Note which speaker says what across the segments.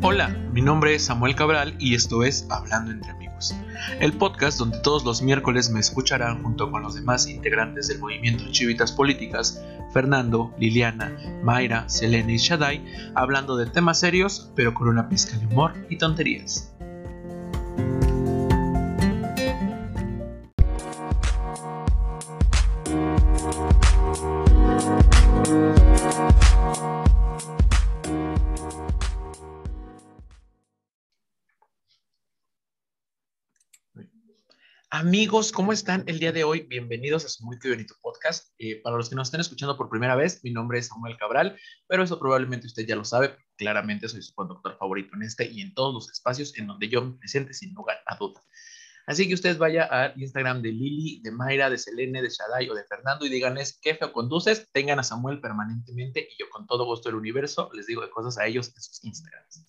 Speaker 1: Hola, mi nombre es Samuel Cabral y esto es Hablando entre amigos, el podcast donde todos los miércoles me escucharán junto con los demás integrantes del movimiento Chivitas Políticas, Fernando, Liliana, Mayra, Selene y Shaddai, hablando de temas serios pero con una pizca de humor y tonterías. Amigos, ¿cómo están el día de hoy? Bienvenidos a su muy bonito podcast. Eh, para los que nos estén escuchando por primera vez, mi nombre es Samuel Cabral, pero eso probablemente usted ya lo sabe, claramente soy su conductor favorito en este y en todos los espacios en donde yo me presente sin lugar a dudas. Así que usted vaya al Instagram de Lili, de Mayra, de Selene, de Shaddai o de Fernando y díganles qué feo conduces, tengan a Samuel permanentemente y yo con todo gusto del universo les digo de cosas a ellos en sus Instagrams.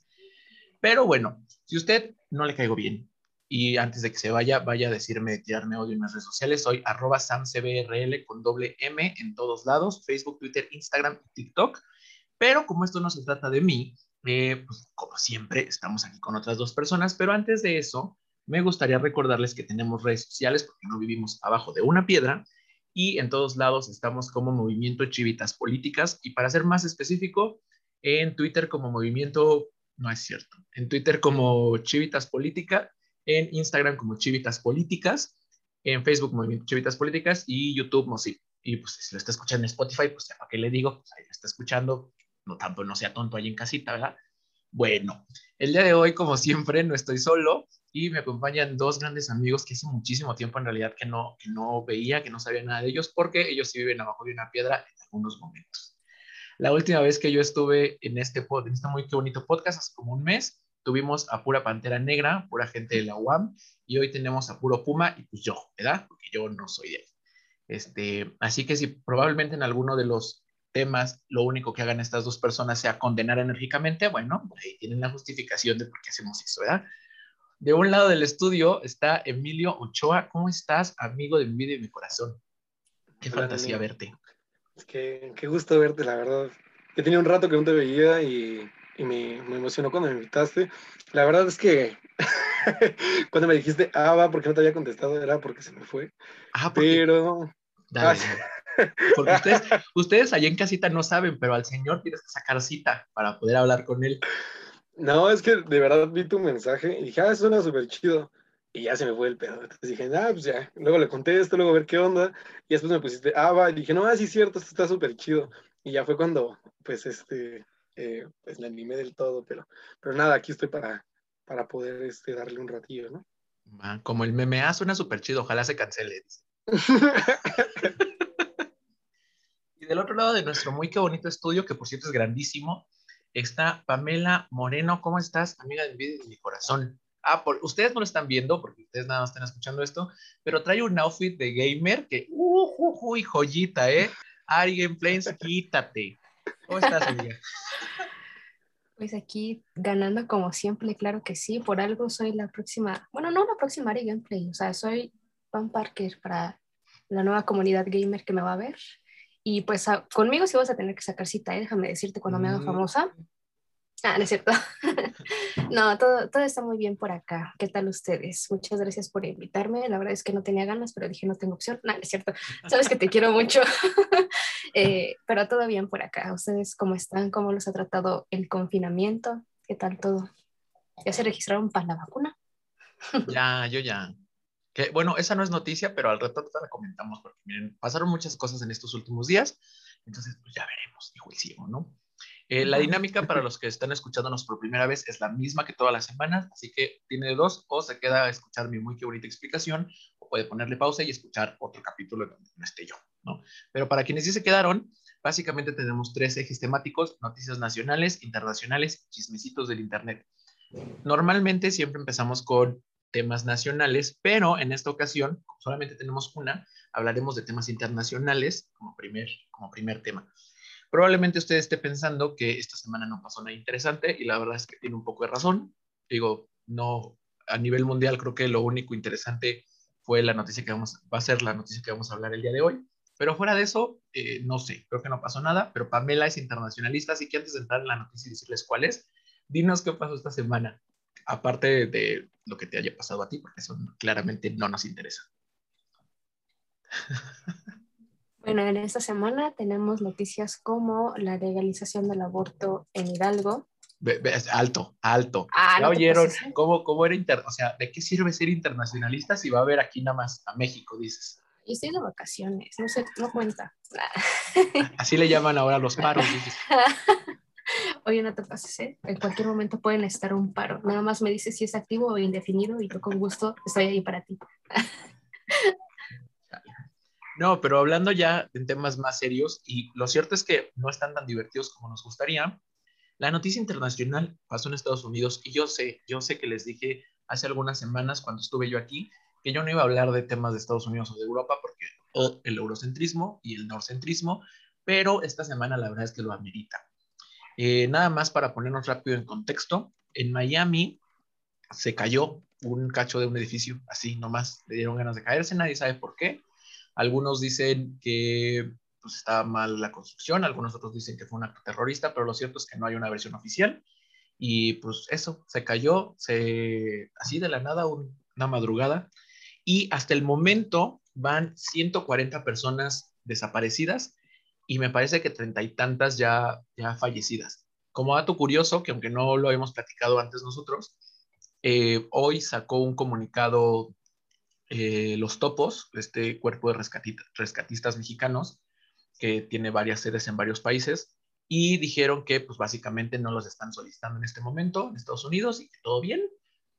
Speaker 1: Pero bueno, si usted no le caigo bien, y antes de que se vaya, vaya a decirme, tirarme odio en las redes sociales. Soy arroba samcbrl con doble M en todos lados, Facebook, Twitter, Instagram y TikTok. Pero como esto no se trata de mí, eh, pues como siempre, estamos aquí con otras dos personas. Pero antes de eso, me gustaría recordarles que tenemos redes sociales porque no vivimos abajo de una piedra y en todos lados estamos como Movimiento Chivitas Políticas y para ser más específico, en Twitter como Movimiento, no es cierto, en Twitter como Chivitas Política en Instagram como Chivitas Políticas, en Facebook Movimiento Chivitas Políticas y YouTube Mosip. Y pues si lo está escuchando en Spotify, pues ¿para qué le digo? Pues ahí lo está escuchando, no tanto no sea tonto ahí en casita, ¿verdad? Bueno, el día de hoy, como siempre, no estoy solo y me acompañan dos grandes amigos que hace muchísimo tiempo en realidad que no, que no veía, que no sabía nada de ellos, porque ellos sí viven abajo de una piedra en algunos momentos. La última vez que yo estuve en este, en este muy bonito podcast, hace como un mes, tuvimos a pura Pantera Negra, pura gente de la UAM, y hoy tenemos a puro Puma y pues yo, ¿verdad? Porque yo no soy de ahí. Este, así que si probablemente en alguno de los temas lo único que hagan estas dos personas sea condenar enérgicamente, bueno, ahí tienen la justificación de por qué hacemos eso, ¿verdad? De un lado del estudio está Emilio Ochoa. ¿Cómo estás, amigo de mi vida y mi corazón? Qué fantasía verte.
Speaker 2: Es que qué gusto verte, la verdad. Que tenía un rato que no te veía y y me, me, emocionó cuando me invitaste. La verdad es que cuando me dijiste, ah, va, porque no te había contestado, era porque se me fue. Ah, pero...
Speaker 1: Dale, porque ustedes, ustedes allá en casita no saben, pero al señor tienes que sacar cita para poder hablar con él.
Speaker 2: No, es que de verdad vi tu mensaje y dije, ah, suena súper chido. Y ya se me fue el pedo. Entonces dije, ah, pues ya. Luego le contesto, luego a ver qué onda. Y después me pusiste, ah, va. Y dije, no, ah, sí, cierto, esto está súper chido. Y ya fue cuando, pues, este, eh, pues la animé del todo, pero, pero nada, aquí estoy para, para poder este, darle un ratillo, ¿no?
Speaker 1: como el meme, ah, suena súper chido, ojalá se cancele. y del otro lado de nuestro muy qué bonito estudio, que por cierto es grandísimo, está Pamela Moreno. ¿Cómo estás, amiga de mi vida y de mi corazón? Ah, por, ustedes no lo están viendo porque ustedes nada más están escuchando esto, pero trae un outfit de gamer que, uh, uh, uh joyita, ¿eh? Ari Gameplays, quítate. ¿Cómo estás, amiga?
Speaker 3: Pues aquí ganando como siempre, claro que sí. Por algo soy la próxima, bueno, no la próxima Ari Gameplay, o sea, soy Pan Parker para la nueva comunidad gamer que me va a ver. Y pues conmigo sí vas a tener que sacar cita, ¿eh? déjame decirte cuando me haga mm. famosa. Ah, no es cierto. no, todo, todo está muy bien por acá. ¿Qué tal ustedes? Muchas gracias por invitarme. La verdad es que no tenía ganas, pero dije no tengo opción. No, no es cierto. Sabes que te quiero mucho. Eh, pero todo bien por acá. ¿Ustedes cómo están? ¿Cómo los ha tratado el confinamiento? ¿Qué tal todo? ¿Ya se registraron para la vacuna?
Speaker 1: ya, yo ya. Que, bueno, esa no es noticia, pero al rato te la comentamos porque miren, pasaron muchas cosas en estos últimos días. Entonces, pues ya veremos, dijo el ciego, ¿no? Eh, la dinámica para los que están escuchándonos por primera vez es la misma que todas las semanas, así que tiene dos, o se queda a escuchar mi muy qué bonita explicación, o puede ponerle pausa y escuchar otro capítulo donde no esté yo, ¿no? Pero para quienes sí se quedaron, básicamente tenemos tres ejes temáticos, noticias nacionales, internacionales, chismecitos del Internet. Normalmente siempre empezamos con temas nacionales, pero en esta ocasión, solamente tenemos una, hablaremos de temas internacionales como primer, como primer tema. Probablemente usted esté pensando que esta semana no pasó nada interesante y la verdad es que tiene un poco de razón. Digo, no, a nivel mundial creo que lo único interesante fue la noticia que vamos, va a ser la noticia que vamos a hablar el día de hoy. Pero fuera de eso, eh, no sé, creo que no pasó nada, pero Pamela es internacionalista, así que antes de entrar en la noticia y decirles cuál es, dinos qué pasó esta semana, aparte de lo que te haya pasado a ti, porque eso claramente no nos interesa.
Speaker 3: Bueno, en esta semana tenemos noticias como la legalización del aborto en Hidalgo.
Speaker 1: alto, alto.
Speaker 3: Ah,
Speaker 1: ¿Ya oyeron cómo, cómo era inter... O sea, ¿de qué sirve ser internacionalista si va a haber aquí nada más a México, dices?
Speaker 3: Yo estoy de vacaciones, no sé, no cuenta.
Speaker 1: Así le llaman ahora los paros, dices.
Speaker 3: Oye, no te pases, ¿eh? En cualquier momento pueden estar un paro. Nada más me dices si es activo o indefinido y yo con gusto estoy ahí para ti.
Speaker 1: No, pero hablando ya en temas más serios, y lo cierto es que no están tan divertidos como nos gustaría, la noticia internacional pasó en Estados Unidos y yo sé, yo sé que les dije hace algunas semanas cuando estuve yo aquí que yo no iba a hablar de temas de Estados Unidos o de Europa porque el eurocentrismo y el norcentrismo, pero esta semana la verdad es que lo amerita. Eh, nada más para ponernos rápido en contexto, en Miami se cayó un cacho de un edificio, así nomás, le dieron ganas de caerse, nadie sabe por qué. Algunos dicen que pues, estaba mal la construcción, algunos otros dicen que fue un acto terrorista, pero lo cierto es que no hay una versión oficial. Y pues eso, se cayó, se, así de la nada, una madrugada. Y hasta el momento van 140 personas desaparecidas y me parece que treinta y tantas ya, ya fallecidas. Como dato curioso, que aunque no lo habíamos platicado antes nosotros, eh, hoy sacó un comunicado eh, los Topos, este cuerpo de rescatistas mexicanos, que tiene varias sedes en varios países, y dijeron que pues básicamente no los están solicitando en este momento en Estados Unidos y que todo bien,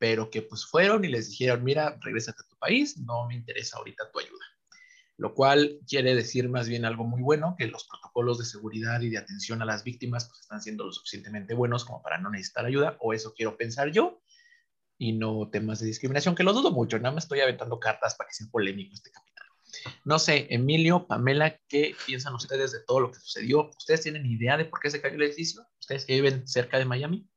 Speaker 1: pero que pues fueron y les dijeron, mira, regrésate a tu país, no me interesa ahorita tu ayuda. Lo cual quiere decir más bien algo muy bueno, que los protocolos de seguridad y de atención a las víctimas pues están siendo lo suficientemente buenos como para no necesitar ayuda, o eso quiero pensar yo, y no temas de discriminación, que lo dudo mucho, nada más estoy aventando cartas para que sea polémico este capítulo. No sé, Emilio, Pamela, ¿qué piensan ustedes de todo lo que sucedió? ¿Ustedes tienen idea de por qué se cayó el edificio? ¿Ustedes que viven cerca de Miami?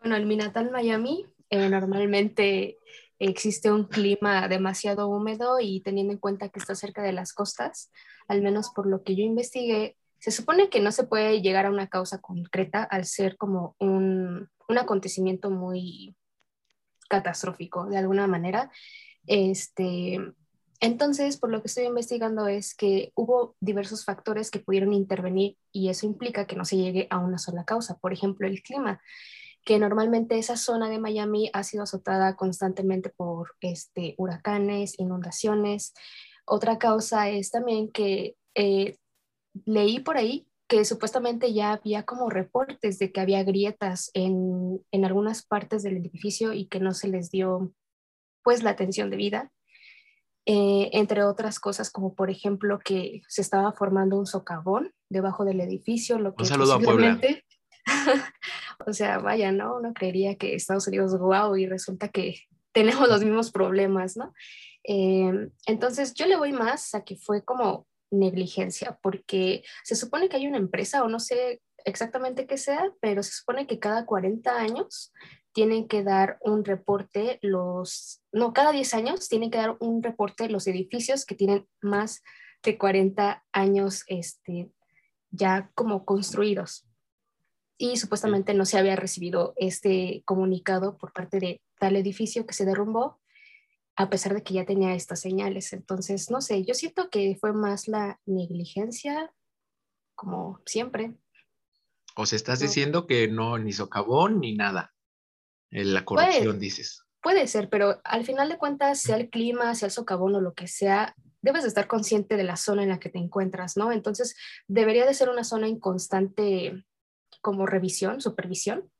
Speaker 3: Bueno, en mi Miami eh, normalmente existe un clima demasiado húmedo y teniendo en cuenta que está cerca de las costas, al menos por lo que yo investigué, se supone que no se puede llegar a una causa concreta al ser como un, un acontecimiento muy catastrófico de alguna manera. Este, entonces, por lo que estoy investigando es que hubo diversos factores que pudieron intervenir y eso implica que no se llegue a una sola causa. Por ejemplo, el clima, que normalmente esa zona de Miami ha sido azotada constantemente por este, huracanes, inundaciones. Otra causa es también que eh, leí por ahí que supuestamente ya había como reportes de que había grietas en, en, algunas partes del edificio y que no se les dio pues la atención debida. Eh, entre otras cosas como por ejemplo que se estaba formando un socavón debajo del edificio, lo que
Speaker 1: un saludo a Puebla.
Speaker 3: o sea, vaya, ¿no? Uno creería que Estados Unidos, wow, y resulta que tenemos los mismos problemas, ¿no? Eh, entonces yo le voy más a que fue como negligencia, porque se supone que hay una empresa, o no sé exactamente qué sea, pero se supone que cada 40 años tienen que dar un reporte los, no, cada 10 años tienen que dar un reporte los edificios que tienen más de 40 años este, ya como construidos. Y supuestamente no se había recibido este comunicado por parte de tal edificio que se derrumbó a pesar de que ya tenía estas señales. Entonces, no sé, yo siento que fue más la negligencia, como siempre.
Speaker 1: O sea, estás diciendo que no, ni socavón ni nada. En la corrupción, dices.
Speaker 3: Puede ser, pero al final de cuentas, sea el clima, sea el socavón o lo que sea, debes de estar consciente de la zona en la que te encuentras, ¿no? Entonces, debería de ser una zona en constante como revisión, supervisión,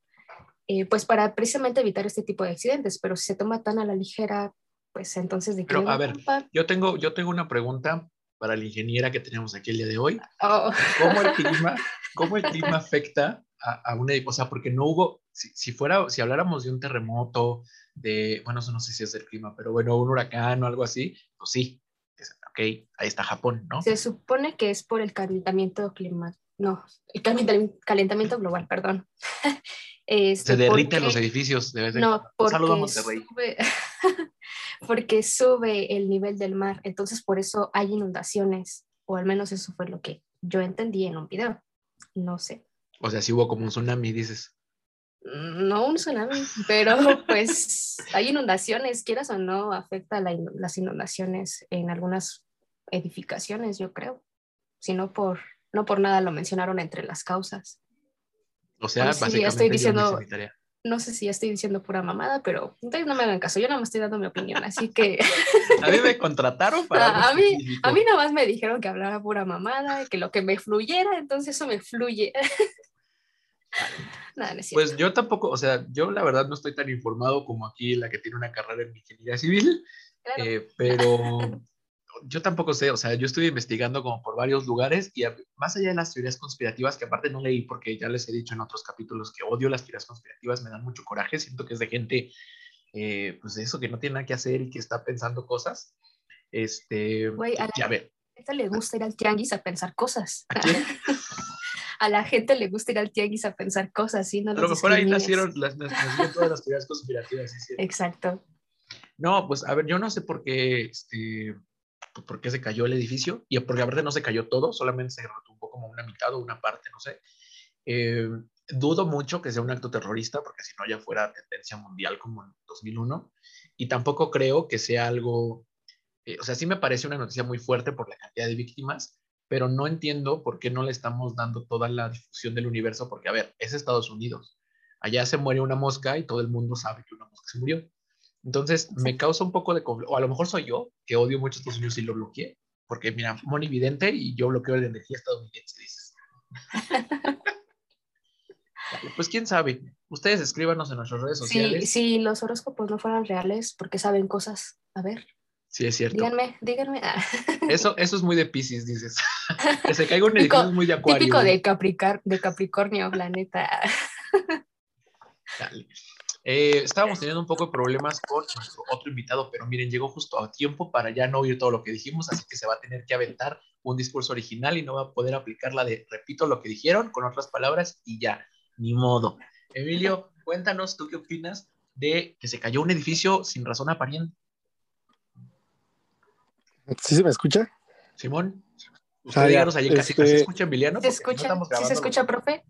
Speaker 3: eh, pues para precisamente evitar este tipo de accidentes, pero si se toma tan a la ligera, pues entonces de
Speaker 1: qué Pero, a ver, yo tengo, yo tengo una pregunta para la ingeniera que tenemos aquí el día de hoy.
Speaker 3: Oh.
Speaker 1: ¿Cómo, el clima, ¿Cómo el clima afecta a, a una, o sea, porque no hubo, si, si, fuera, si habláramos de un terremoto, de, bueno, eso no sé si es del clima, pero bueno, un huracán o algo así, pues sí, ok, ahí está Japón, ¿no?
Speaker 3: Se supone que es por el calentamiento climático, no, el calentamiento global, perdón.
Speaker 1: Este, se derriten los edificios.
Speaker 3: de no, porque Saludos a Monterrey. Sube, porque sube el nivel del mar, entonces por eso hay inundaciones, o al menos eso fue lo que yo entendí en un video. No sé.
Speaker 1: O sea, si hubo como un tsunami, dices.
Speaker 3: Mm, no un tsunami, pero pues hay inundaciones, quieras o no, afecta las inundaciones en algunas edificaciones, yo creo. Si no por, no por nada lo mencionaron entre las causas.
Speaker 1: O sea, básicamente estoy diciendo,
Speaker 3: no sé si estoy diciendo pura mamada, pero ustedes no me hagan caso, yo no me estoy dando mi opinión, así que...
Speaker 1: a mí me contrataron para...
Speaker 3: a, mí, a mí nada más me dijeron que hablara pura mamada, que lo que me fluyera, entonces eso me fluye.
Speaker 1: pues yo tampoco, o sea, yo la verdad no estoy tan informado como aquí la que tiene una carrera en ingeniería civil, eh, pero yo tampoco sé, o sea, yo estoy investigando como por varios lugares y más allá de las teorías conspirativas, que aparte no leí porque ya les he dicho en otros capítulos que odio las teorías conspirativas, me dan mucho coraje, siento que es de gente, eh, pues eso, que no tiene nada que hacer y que está pensando cosas. Este,
Speaker 3: Güey, a la ver. gente le gusta ir al tianguis a pensar cosas. ¿A, la gente le gusta ir al tianguis a pensar cosas, ¿sí? No
Speaker 1: a lo mejor ahí nacieron, las, nacieron todas las teorías conspirativas. ¿sí?
Speaker 3: Exacto.
Speaker 1: No, pues a ver, yo no sé por qué, este, por qué se cayó el edificio, y porque aparte no se cayó todo, solamente se retumbó como una mitad o una parte, no sé. Eh, dudo mucho que sea un acto terrorista, porque si no ya fuera tendencia mundial como en 2001, y tampoco creo que sea algo, eh, o sea, sí me parece una noticia muy fuerte por la cantidad de víctimas, pero no entiendo por qué no le estamos dando toda la difusión del universo, porque a ver, es Estados Unidos, allá se muere una mosca y todo el mundo sabe que una mosca se murió. Entonces me causa un poco de conflicto, o a lo mejor soy yo, que odio mucho Estados Unidos y lo bloqueé, porque mira, Moni Vidente y yo bloqueo la energía estadounidense, dices. pues quién sabe, ustedes escríbanos en nuestras redes sociales.
Speaker 3: Sí, si los horóscopos no fueran reales, porque saben cosas, a ver.
Speaker 1: Sí, es cierto.
Speaker 3: Díganme, díganme.
Speaker 1: Eso, eso es muy de Pisces, dices. que se caiga un edificio es muy de Acuario.
Speaker 3: Típico de, Capricar de Capricornio, planeta.
Speaker 1: Dale. Eh, estábamos teniendo un poco de problemas con nuestro otro invitado, pero miren, llegó justo a tiempo para ya no oír todo lo que dijimos, así que se va a tener que aventar un discurso original y no va a poder aplicar la de repito lo que dijeron con otras palabras y ya, ni modo. Emilio, cuéntanos, ¿tú qué opinas de que se cayó un edificio sin razón aparente?
Speaker 2: ¿Sí se me escucha?
Speaker 1: Simón, usted ah, díganos ahí en ¿Se este, escucha, Emiliano?
Speaker 3: ¿Se escucha? ¿Sí se escucha, profe?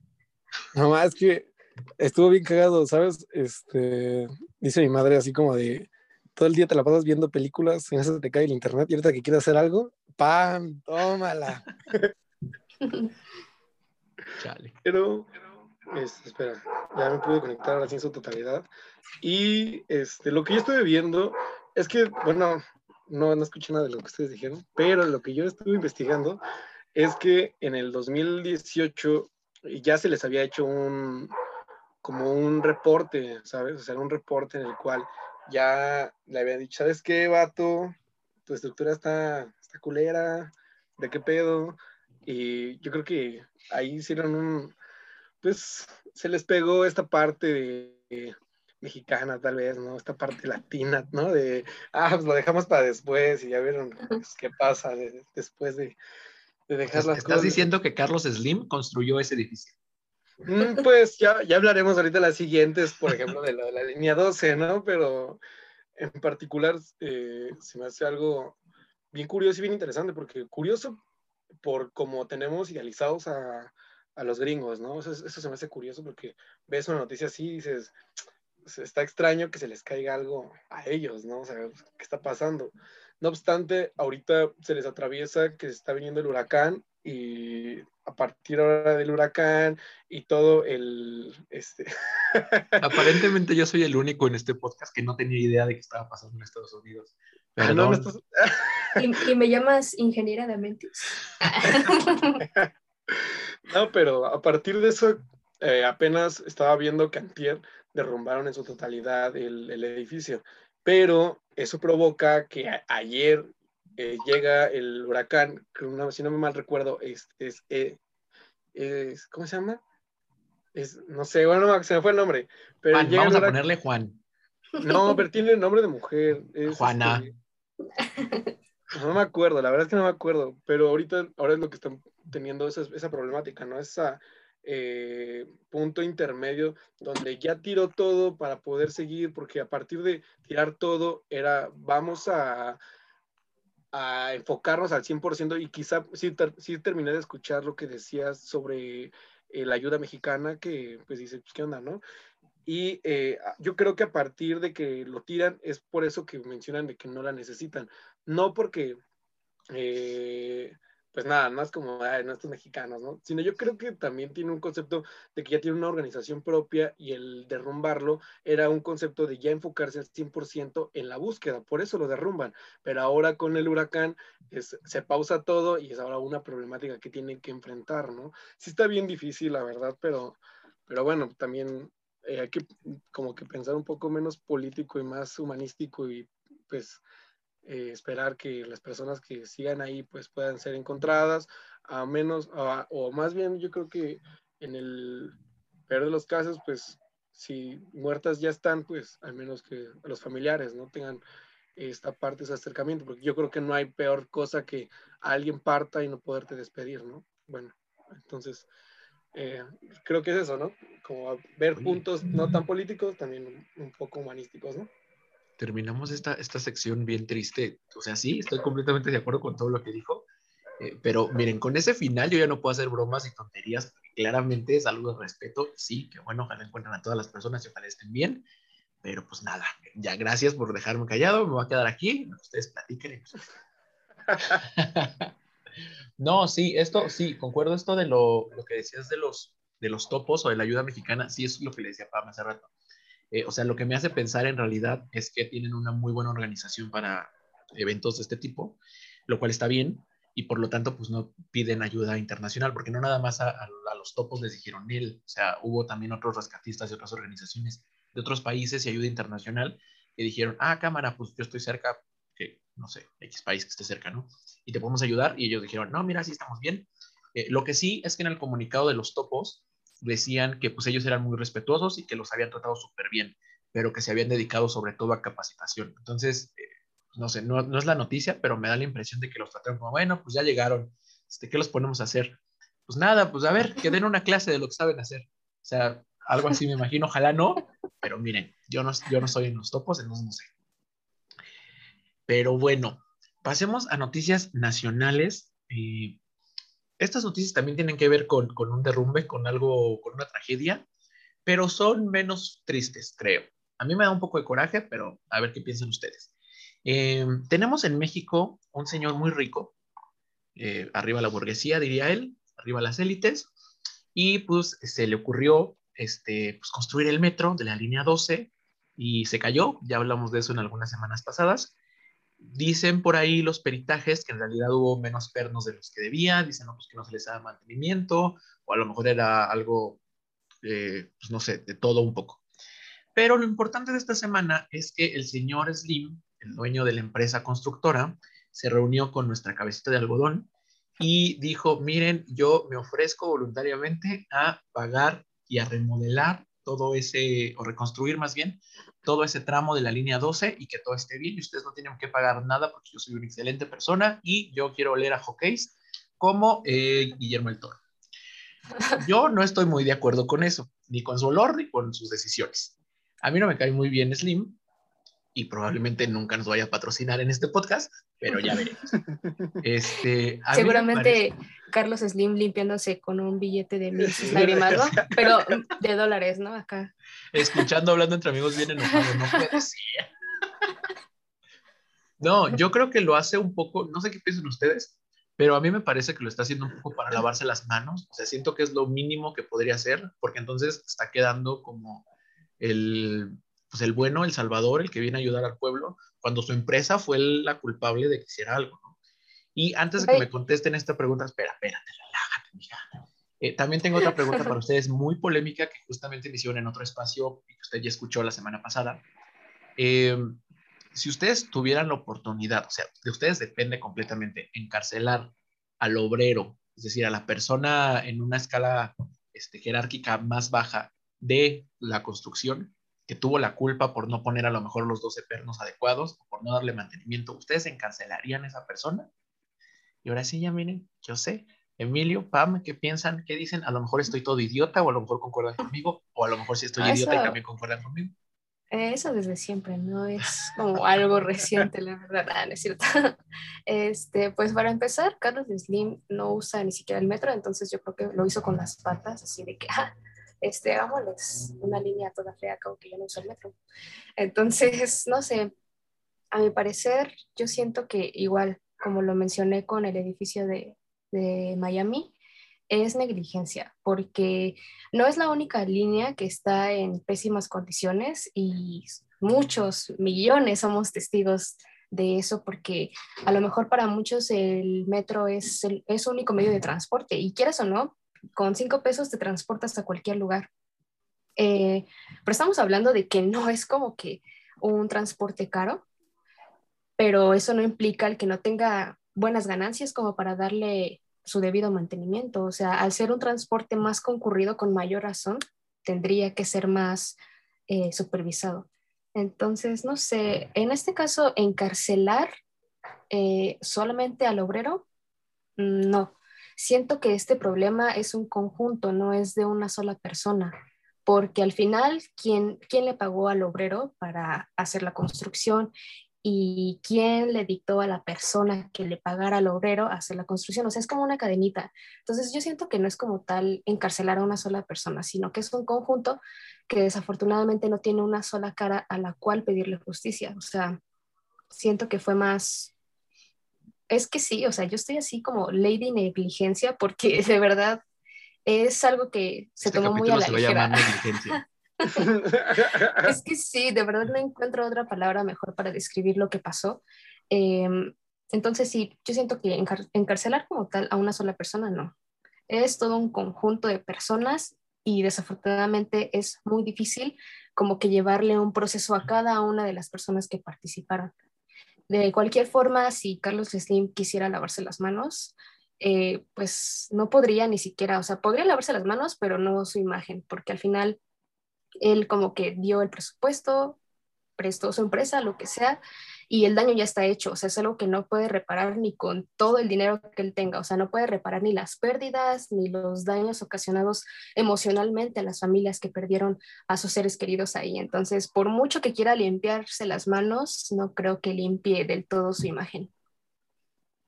Speaker 2: No, más que estuvo bien cagado, ¿sabes? Este, dice mi madre así como de, todo el día te la pasas viendo películas, en eso te cae el internet y ahorita que quieres hacer algo, ¡pam! ¡Tómala!
Speaker 1: Chale.
Speaker 2: Pero, este, espera, ya me pude conectar así en su totalidad. Y este, lo que yo estuve viendo es que, bueno, no, no escuché nada de lo que ustedes dijeron, pero lo que yo estuve investigando es que en el 2018 ya se les había hecho un, como un reporte, ¿sabes? O sea, un reporte en el cual ya le habían dicho, ¿sabes qué, vato? Tu estructura está, está culera, ¿de qué pedo? Y yo creo que ahí hicieron un, pues se les pegó esta parte de, mexicana tal vez, ¿no? Esta parte latina, ¿no? De, ah, pues lo dejamos para después y ya vieron pues, qué pasa después de, de dejar las
Speaker 1: cosas. Estás diciendo que Carlos Slim construyó ese edificio.
Speaker 2: Mm, pues ya, ya hablaremos ahorita las siguientes, por ejemplo, de la, línea 12, ¿no? Pero en particular eh, se me hace algo bien curioso y bien interesante, porque curioso por cómo tenemos idealizados a, a los gringos, ¿no? Eso, eso, se me hace curioso porque ves una noticia así y dices, está extraño que se les caiga algo a ellos, ¿no? O sea, ¿qué está pasando? No obstante, ahorita se les atraviesa que está viniendo el huracán y a partir ahora del huracán y todo el... Este...
Speaker 1: Aparentemente yo soy el único en este podcast que no tenía idea de qué estaba pasando en Estados Unidos. Ah, no,
Speaker 3: ¿Y, me llamas ingeniera de mentes.
Speaker 2: no, pero a partir de eso, eh, apenas estaba viendo que antier derrumbaron en su totalidad el, el edificio, pero eso provoca que ayer eh, llega el huracán, si no me mal recuerdo, es, eh, es, ¿cómo se llama? Es, no sé, bueno, se me fue el nombre. Pero
Speaker 1: vamos a ponerle Juan.
Speaker 2: No, pero tiene el nombre de mujer.
Speaker 1: Juana.
Speaker 2: Este, no me acuerdo, la verdad es que no me acuerdo, pero ahorita ahora es lo que están teniendo esa, esa problemática, ¿no? Esa eh, punto intermedio donde ya tiró todo para poder seguir, porque a partir de tirar todo era, vamos a a enfocarnos al 100% y quizá sí, terminé de escuchar lo que decías sobre la ayuda mexicana que pues dice, pues qué onda, ¿no? Y eh, yo creo que a partir de que lo tiran es por eso que mencionan de que no la necesitan. No porque, eh, pues nada, más como, ay, no estos mexicanos, ¿no? Sino yo creo que también tiene un concepto de que ya tiene una organización propia y el derrumbarlo era un concepto de ya enfocarse al 100% en la búsqueda. Por eso lo derrumban. Pero ahora con el huracán se pausa todo y es ahora una problemática que tienen que enfrentar, ¿no? Sí está bien difícil, la verdad, pero, pero bueno, también eh, hay que como que pensar un poco menos político y más humanístico y pues eh, esperar que las personas que sigan ahí pues puedan ser encontradas, a menos, o más bien yo creo que en el peor de los casos pues si muertas ya están pues al menos que los familiares no tengan esta parte, ese acercamiento, porque yo creo que no hay peor cosa que alguien parta y no poderte despedir, ¿no? Bueno, entonces eh, creo que es eso, ¿no? Como ver puntos no tan políticos, también un, poco humanísticos, ¿no?
Speaker 1: Terminamos esta, esta sección bien triste. O sea, sí, estoy completamente de acuerdo con todo lo que dijo. Eh, pero miren, con ese final yo ya no puedo hacer bromas y tonterías, claramente es algo de respeto. Sí, que bueno, ojalá encuentren a todas las personas y ojalá estén bien. Pero pues nada, ya gracias por dejarme callado, me voy a quedar aquí, ustedes platiquen. No, sí, esto, sí, concuerdo esto de lo, lo, que decías de los, de los topos o de la ayuda mexicana, sí, eso es lo que le decía Pam hace rato. Eh, o sea, lo que me hace pensar en realidad es que tienen una muy buena organización para eventos de este tipo, lo cual está bien, y por lo tanto, pues no piden ayuda internacional, porque no nada más a, los topos les dijeron él, o sea, hubo también otros rescatistas y otras organizaciones de otros países y ayuda internacional que dijeron, ah, cámara, pues yo estoy cerca, que no sé, X país que esté cerca, ¿no? Y te podemos ayudar. Y ellos dijeron, no, mira, sí estamos bien. Eh, lo que sí es que en el comunicado de los topos decían que pues ellos eran muy respetuosos y que los habían tratado súper bien, pero que se habían dedicado sobre todo a capacitación. Entonces, eh, no sé, no, no, es la noticia, pero me da la impresión de que los trataron como, bueno, pues ya llegaron, este, ¿qué los ponemos a hacer? Pues nada, pues a ver, que den una clase de lo que saben hacer. O sea, algo así me imagino, ojalá no, pero miren, yo no, yo no soy en los topos, entonces no sé. Pero bueno, pasemos a noticias nacionales. Eh, estas noticias también tienen que ver con, un derrumbe, con algo, con una tragedia, pero son menos tristes, creo. A mí me da un poco de coraje, pero a ver qué piensan ustedes. Eh, tenemos en México un señor muy rico, eh, arriba la burguesía, diría él, arriba las élites, y pues se le ocurrió este, pues, construir el metro de la línea 12 y se cayó, ya hablamos de eso en algunas semanas pasadas, Dicen por ahí los peritajes que en realidad hubo menos pernos de los que debía, dicen pues, que no se les da mantenimiento, o a lo mejor era algo, eh, pues no sé, de todo un poco. Pero lo importante de esta semana es que el señor Slim, el dueño de la empresa constructora, se reunió con nuestra cabecita de algodón y dijo, miren, yo me ofrezco voluntariamente a pagar y a remodelar todo ese, o reconstruir más bien, todo ese tramo de la línea 12 y que todo esté bien y ustedes no tienen que pagar nada porque yo soy una excelente persona y yo quiero leer a hockeys como eh, Guillermo el Toro. Yo no estoy muy de acuerdo con eso, ni con su olor ni con sus decisiones. A mí no me cae muy bien Slim, y probablemente nunca nos vaya a patrocinar en este podcast, pero ya veremos. Este,
Speaker 3: Seguramente Carlos Slim limpiándose con un billete de mil lágrimas, ¿no? Pero de dólares, ¿no? Acá.
Speaker 1: Escuchando, hablando entre amigos bien enojado, no puede ser. No, yo creo que lo hace un poco, no sé qué piensan ustedes, pero a mí me parece que lo está haciendo un poco para lavarse las manos. O sea, siento que es lo mínimo que podría hacer, porque entonces está quedando como el pues el bueno, el salvador, el que viene a ayudar al pueblo, cuando su empresa fue la culpable de que hiciera algo, ¿no? Y antes de que me contesten esta pregunta, espera, espérate, relájate, mija. Eh, también tengo otra pregunta para ustedes, muy polémica, que justamente me hicieron en otro espacio y que usted ya escuchó la semana pasada. Em, si ustedes tuvieran la oportunidad, o sea, de ustedes depende completamente, encarcelar al obrero, es decir, a la persona en una escala este, jerárquica más baja de la construcción, que tuvo la culpa por no poner a lo mejor los 12 pernos adecuados o por no darle mantenimiento, ¿ustedes encarcelarían a esa persona? Y ahora sí, ya miren, yo sé. Emilio, Pam, ¿qué piensan? ¿Qué dicen? A lo mejor estoy todo idiota o a lo mejor concuerdan conmigo o a lo mejor sí estoy idiota y también concuerdan conmigo.
Speaker 3: Eh, eso desde siempre, no es como algo reciente, la verdad, ah, no es cierto. Este, pues para empezar, Carlos Slim no usa ni siquiera el metro, entonces yo creo que lo hizo con las patas, así de que, ah, este, hagámosles una línea toda fea, como que yo no uso el metro. Entonces, no sé, a mi parecer, yo siento que igual, como lo mencioné con el edificio de, de Miami, es negligencia, porque no es la única línea que está en pésimas condiciones y muchos millones somos testigos de eso porque a lo mejor para muchos el metro es el es único medio de transporte y quieras o no, con cinco pesos te transportas a cualquier lugar. Eh, pero estamos hablando de que no es como que un transporte caro, pero eso no implica el que no tenga buenas ganancias como para darle su debido mantenimiento. O sea, al ser un transporte más concurrido, con mayor razón, tendría que ser más eh, supervisado. Entonces, no sé, en este caso, encarcelar eh, solamente al obrero, mm, no. Siento que este problema es un conjunto, no es de una sola persona, porque al final, ¿quién, quién le pagó al obrero para hacer la construcción? y quién le dictó a la persona que le pagara al obrero hacer la construcción. O sea, es como una cadenita. Entonces yo siento que no es como tal encarcelar a una sola persona, sino que es un conjunto que desafortunadamente no tiene una sola cara a la cual pedirle justicia. O sea, siento que fue más... Es que sí, o sea, yo estoy así como lady negligencia porque de verdad es algo que se este tomó muy a la ligera. es que sí, de verdad no encuentro otra palabra mejor para describir lo que pasó. Em, entonces sí, yo siento que encarcelar como tal a una sola persona no. Es todo un conjunto de personas y desafortunadamente es muy difícil como que llevarle un proceso a cada una de las personas que participaron. De cualquier forma, si Carlos Slim quisiera lavarse las manos, eh, pues no podría ni siquiera, o sea, podría lavarse las manos, pero no su imagen, porque al final él como que dio el presupuesto, prestó su empresa, lo que sea, y el daño ya está hecho, o sea, es algo que no puede reparar ni con todo el dinero que él tenga, o sea, no puede reparar ni las pérdidas ni los daños ocasionados emocionalmente a las familias que perdieron a sus seres queridos ahí. Entonces, por mucho que quiera limpiarse las manos, no creo que limpie del todo su imagen.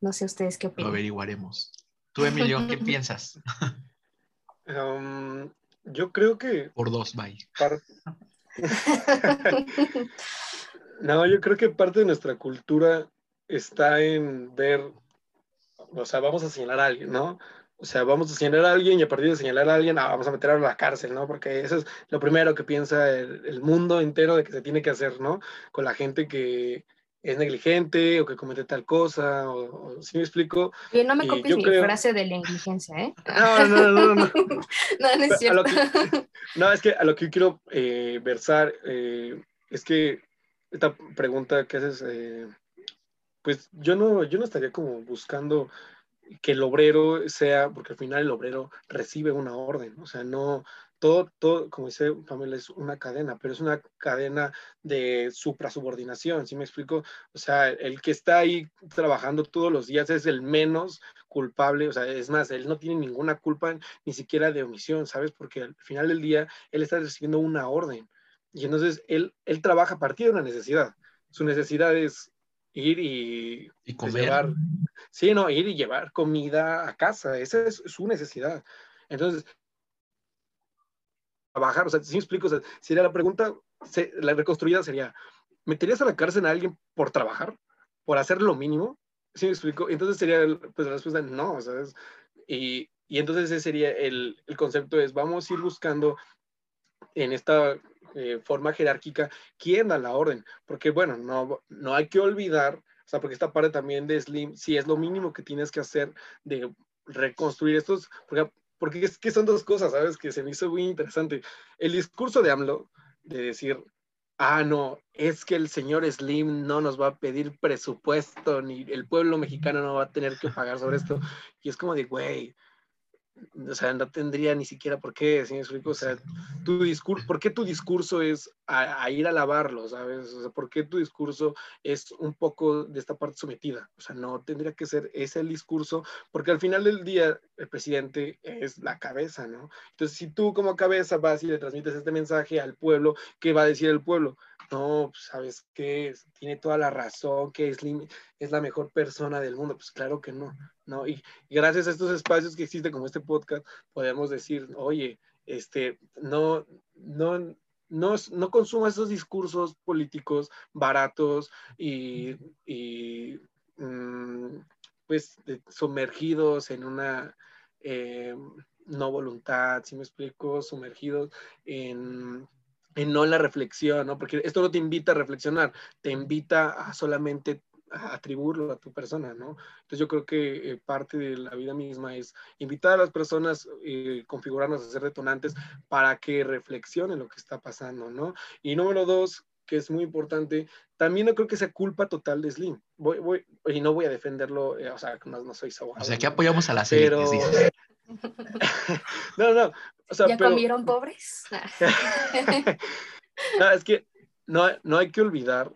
Speaker 3: No sé ustedes qué opinan.
Speaker 1: Lo averiguaremos. Tú, Emilio, ¿qué piensas?
Speaker 2: Um, yo creo que...
Speaker 1: Por dos, bye.
Speaker 2: no, yo creo que parte de nuestra cultura está en ver, o sea, vamos a señalar a alguien, ¿no? O sea, vamos a señalar a alguien y a partir de señalar a alguien, ah, vamos a meterlo a la cárcel, ¿no? Porque eso es lo primero que piensa el, el, mundo entero de que se tiene que hacer, ¿no? Con la gente que, es negligente o que comete tal cosa, o, si me explico.
Speaker 3: No me copies mi frase de negligencia, ¿eh?
Speaker 2: No, no, no, no. no,
Speaker 3: no es cierto.
Speaker 2: no, es que a lo que yo quiero eh, versar eh, es que esta pregunta que haces, eh, pues yo no, yo no estaría como buscando que el obrero sea, porque al final el obrero recibe una orden, o sea, no, todo, todo, como dice Pamela, es una cadena, pero es una cadena de supra-subordinación, ¿sí me explico? O sea, el que está ahí trabajando todos los días es el menos culpable, o sea, es más, él no tiene ninguna culpa ni siquiera de omisión, ¿sabes? Porque al final del día él está recibiendo una orden y entonces él, él trabaja a partir de una necesidad. Su necesidad es ir y,
Speaker 1: y pues, comer.
Speaker 2: sí, no, ir y llevar comida a casa, esa es su necesidad. Entonces, trabajar, o sea, si me explico, o sea, sería la pregunta, la reconstruida sería, ¿meterías a la cárcel a alguien por trabajar? ¿Por hacer lo mínimo? ¿Sí me explico? Entonces sería, pues la respuesta, no, ¿sabes? Y, y entonces ese sería el, el, concepto, es vamos a ir buscando en esta eh, forma jerárquica quién da la orden, porque bueno, no, no hay que olvidar, o sea, porque esta parte también de Slim, si es lo mínimo que tienes que hacer de reconstruir estos, porque porque es que son dos cosas, ¿sabes? Que se me hizo muy interesante. El discurso de AMLO, de decir, ah, no, es que el señor Slim no nos va a pedir presupuesto, ni el pueblo mexicano no va a tener que pagar sobre esto. Y es como de, güey, o sea, no tendría ni siquiera por qué, ¿sí me explico? O sea, tu discurso, ¿por qué tu discurso es a, ir a lavarlo, ¿sabes? O sea, ¿por qué tu discurso es un poco de esta parte sometida? O sea, no tendría que ser ese el discurso, porque al final del día el presidente es la cabeza, ¿no? Entonces, si tú como cabeza vas y le transmites este mensaje al pueblo, ¿qué va a decir el pueblo? No, pues, ¿sabes qué? Tiene toda la razón, que es, es la mejor persona del mundo. Pues claro que no, ¿no? Y, gracias a estos espacios que existen como este podcast, podemos decir, oye, este, no, no, no, no consuma esos discursos políticos baratos y, mm, pues sumergidos en una eh, no voluntad, si me explico, sumergidos en, en no la reflexión, ¿no? Porque esto no te invita a reflexionar, te invita a solamente atribuirlo a tu persona, ¿no? Entonces yo creo que eh, parte de la vida misma es invitar a las personas, eh, configurarnos a ser detonantes para que reflexionen lo que está pasando, ¿no? Y número dos, que es muy importante, también no creo que sea culpa total de Slim. Voy, voy, y no voy a defenderlo, eh, o sea, no, no soy abogado.
Speaker 1: O sea, que apoyamos a la serie. Pero...
Speaker 2: no, no. O sea,
Speaker 3: ¿Ya comieron pobres?
Speaker 2: no, es que no, no hay que olvidar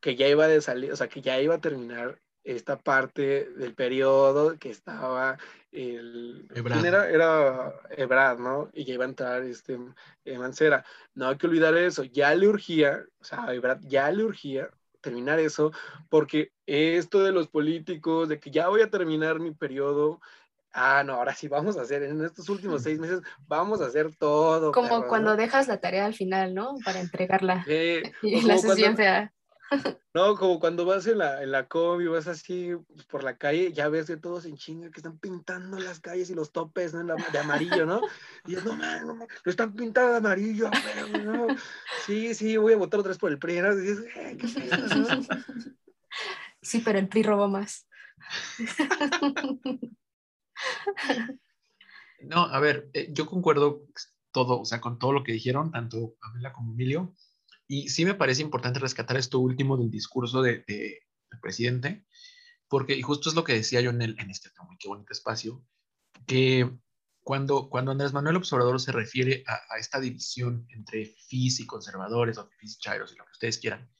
Speaker 2: que ya iba de salir, o sea, que ya iba a terminar esta parte del periodo que estaba el era, era Ebrad, ¿no? Y ya iba a entrar este eh, Mancera. No hay que olvidar eso, ya le urgía, o sea, Ebrad ya le urgía terminar eso, porque esto de los políticos, de que ya voy a terminar mi periodo, ah, no, ahora sí vamos a hacer, en estos últimos seis meses vamos a hacer todo.
Speaker 3: Como cuando dejas la tarea al final, ¿no? Para entregarla. y la haces bien fea.
Speaker 2: No, como cuando vas en la, en la combi, vas así pues, por la calle, ya ves de todos en chinga que están pintando las calles y los topes de amarillo, ¿no? Y dices, no, man, no, man, lo están pintando de amarillo, pero, no. Sí, sí, voy a votar otra vez por el PRI, ¿no? dices, eh, ¿qué
Speaker 3: Sí, pero el PRI robó más.
Speaker 1: No, a ver, eh, yo concuerdo todo, o sea, con todo lo que dijeron, tanto Pamela como Emilio. Y sí me parece importante rescatar esto último del discurso del de, presidente, porque y justo es lo que decía yo en, el, en este muy qué bonito espacio, que cuando, cuando Andrés Manuel Observador se refiere a, esta división entre FIS y conservadores o FIS y chairos y lo que ustedes quieran,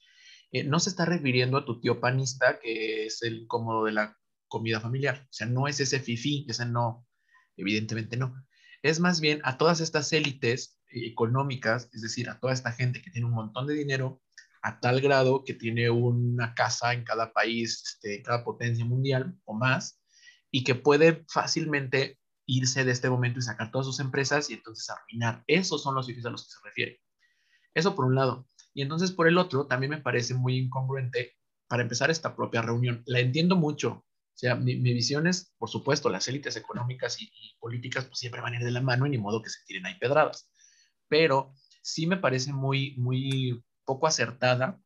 Speaker 1: eh, no se está refiriendo a tu tío panista, que es el cómodo de la comida familiar. O sea, no es ese FIFI, ese no, evidentemente no. Es más bien a todas estas élites económicas, es decir, a toda esta gente que tiene un montón de dinero a tal grado que tiene una casa en cada país, este, cada potencia mundial o más, y que puede fácilmente irse de este momento y sacar todas sus empresas y entonces arruinar. Esos son los sitios a los que se refiere. Eso por un lado. Y entonces por el otro, también me parece muy incongruente para empezar esta propia reunión. La entiendo mucho. O sea, mi, visión es, por supuesto, las élites económicas y, y, políticas pues siempre van a ir de la mano y ni modo que se tiren ahí pedradas. Pero sí me parece muy, muy poco acertada,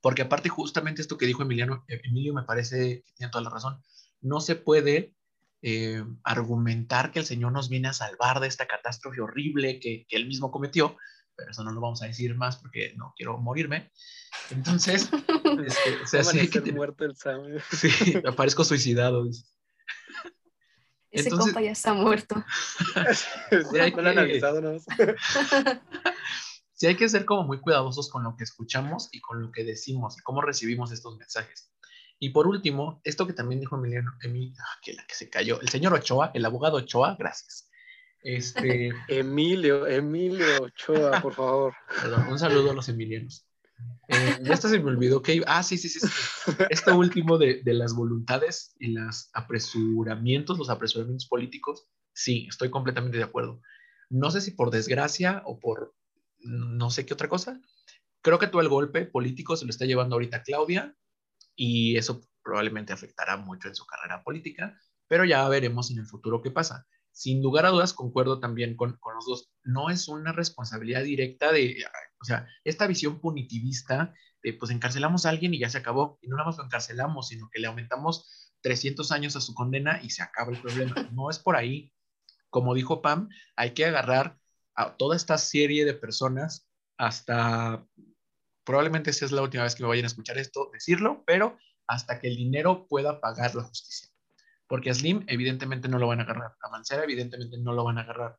Speaker 1: porque aparte justamente esto que dijo Emiliano, Emilio me parece que tiene toda la razón, no se puede eh, argumentar que el Señor nos viene a salvar de esta catástrofe horrible que, que, él mismo cometió, pero eso no lo vamos a decir más porque no quiero morirme. Entonces, este, o sea, sí,
Speaker 2: que muerto el
Speaker 1: Sí, aparezco suicidado.
Speaker 3: Ese compa ya está muerto.
Speaker 1: sí, hay que, sí, hay que ser como muy cuidadosos con lo que escuchamos y con lo que decimos y cómo recibimos estos mensajes. Y por último, esto que también dijo Emiliano, Emilio, ah, que la que se cayó, el señor Ochoa, el abogado Ochoa, gracias. Este...
Speaker 2: Emilio, Emilio Ochoa, por favor.
Speaker 1: un saludo a los emilianos. Eh, ya hasta se me olvidó que Ah, sí, sí, sí. Esto último de, de, las voluntades y los apresuramientos, los apresuramientos políticos, sí, estoy completamente de acuerdo. No sé si por desgracia o por no sé qué otra cosa. Creo que todo el golpe político se lo está llevando ahorita Claudia y eso probablemente afectará mucho en su carrera política, pero ya veremos en el futuro qué pasa sin lugar a dudas, concuerdo también con, con, los dos, no es una responsabilidad directa de, o sea, esta visión punitivista de, pues encarcelamos a alguien y ya se acabó, y no nada más lo encarcelamos, sino que le aumentamos 300 años a su condena y se acaba el problema. No es por ahí. Como dijo Pam, hay que agarrar a toda esta serie de personas hasta, probablemente sea la última vez que me vayan a escuchar esto, decirlo, pero hasta que el dinero pueda pagar la justicia porque a Slim evidentemente no lo van a agarrar, a Mancera evidentemente no lo van a agarrar,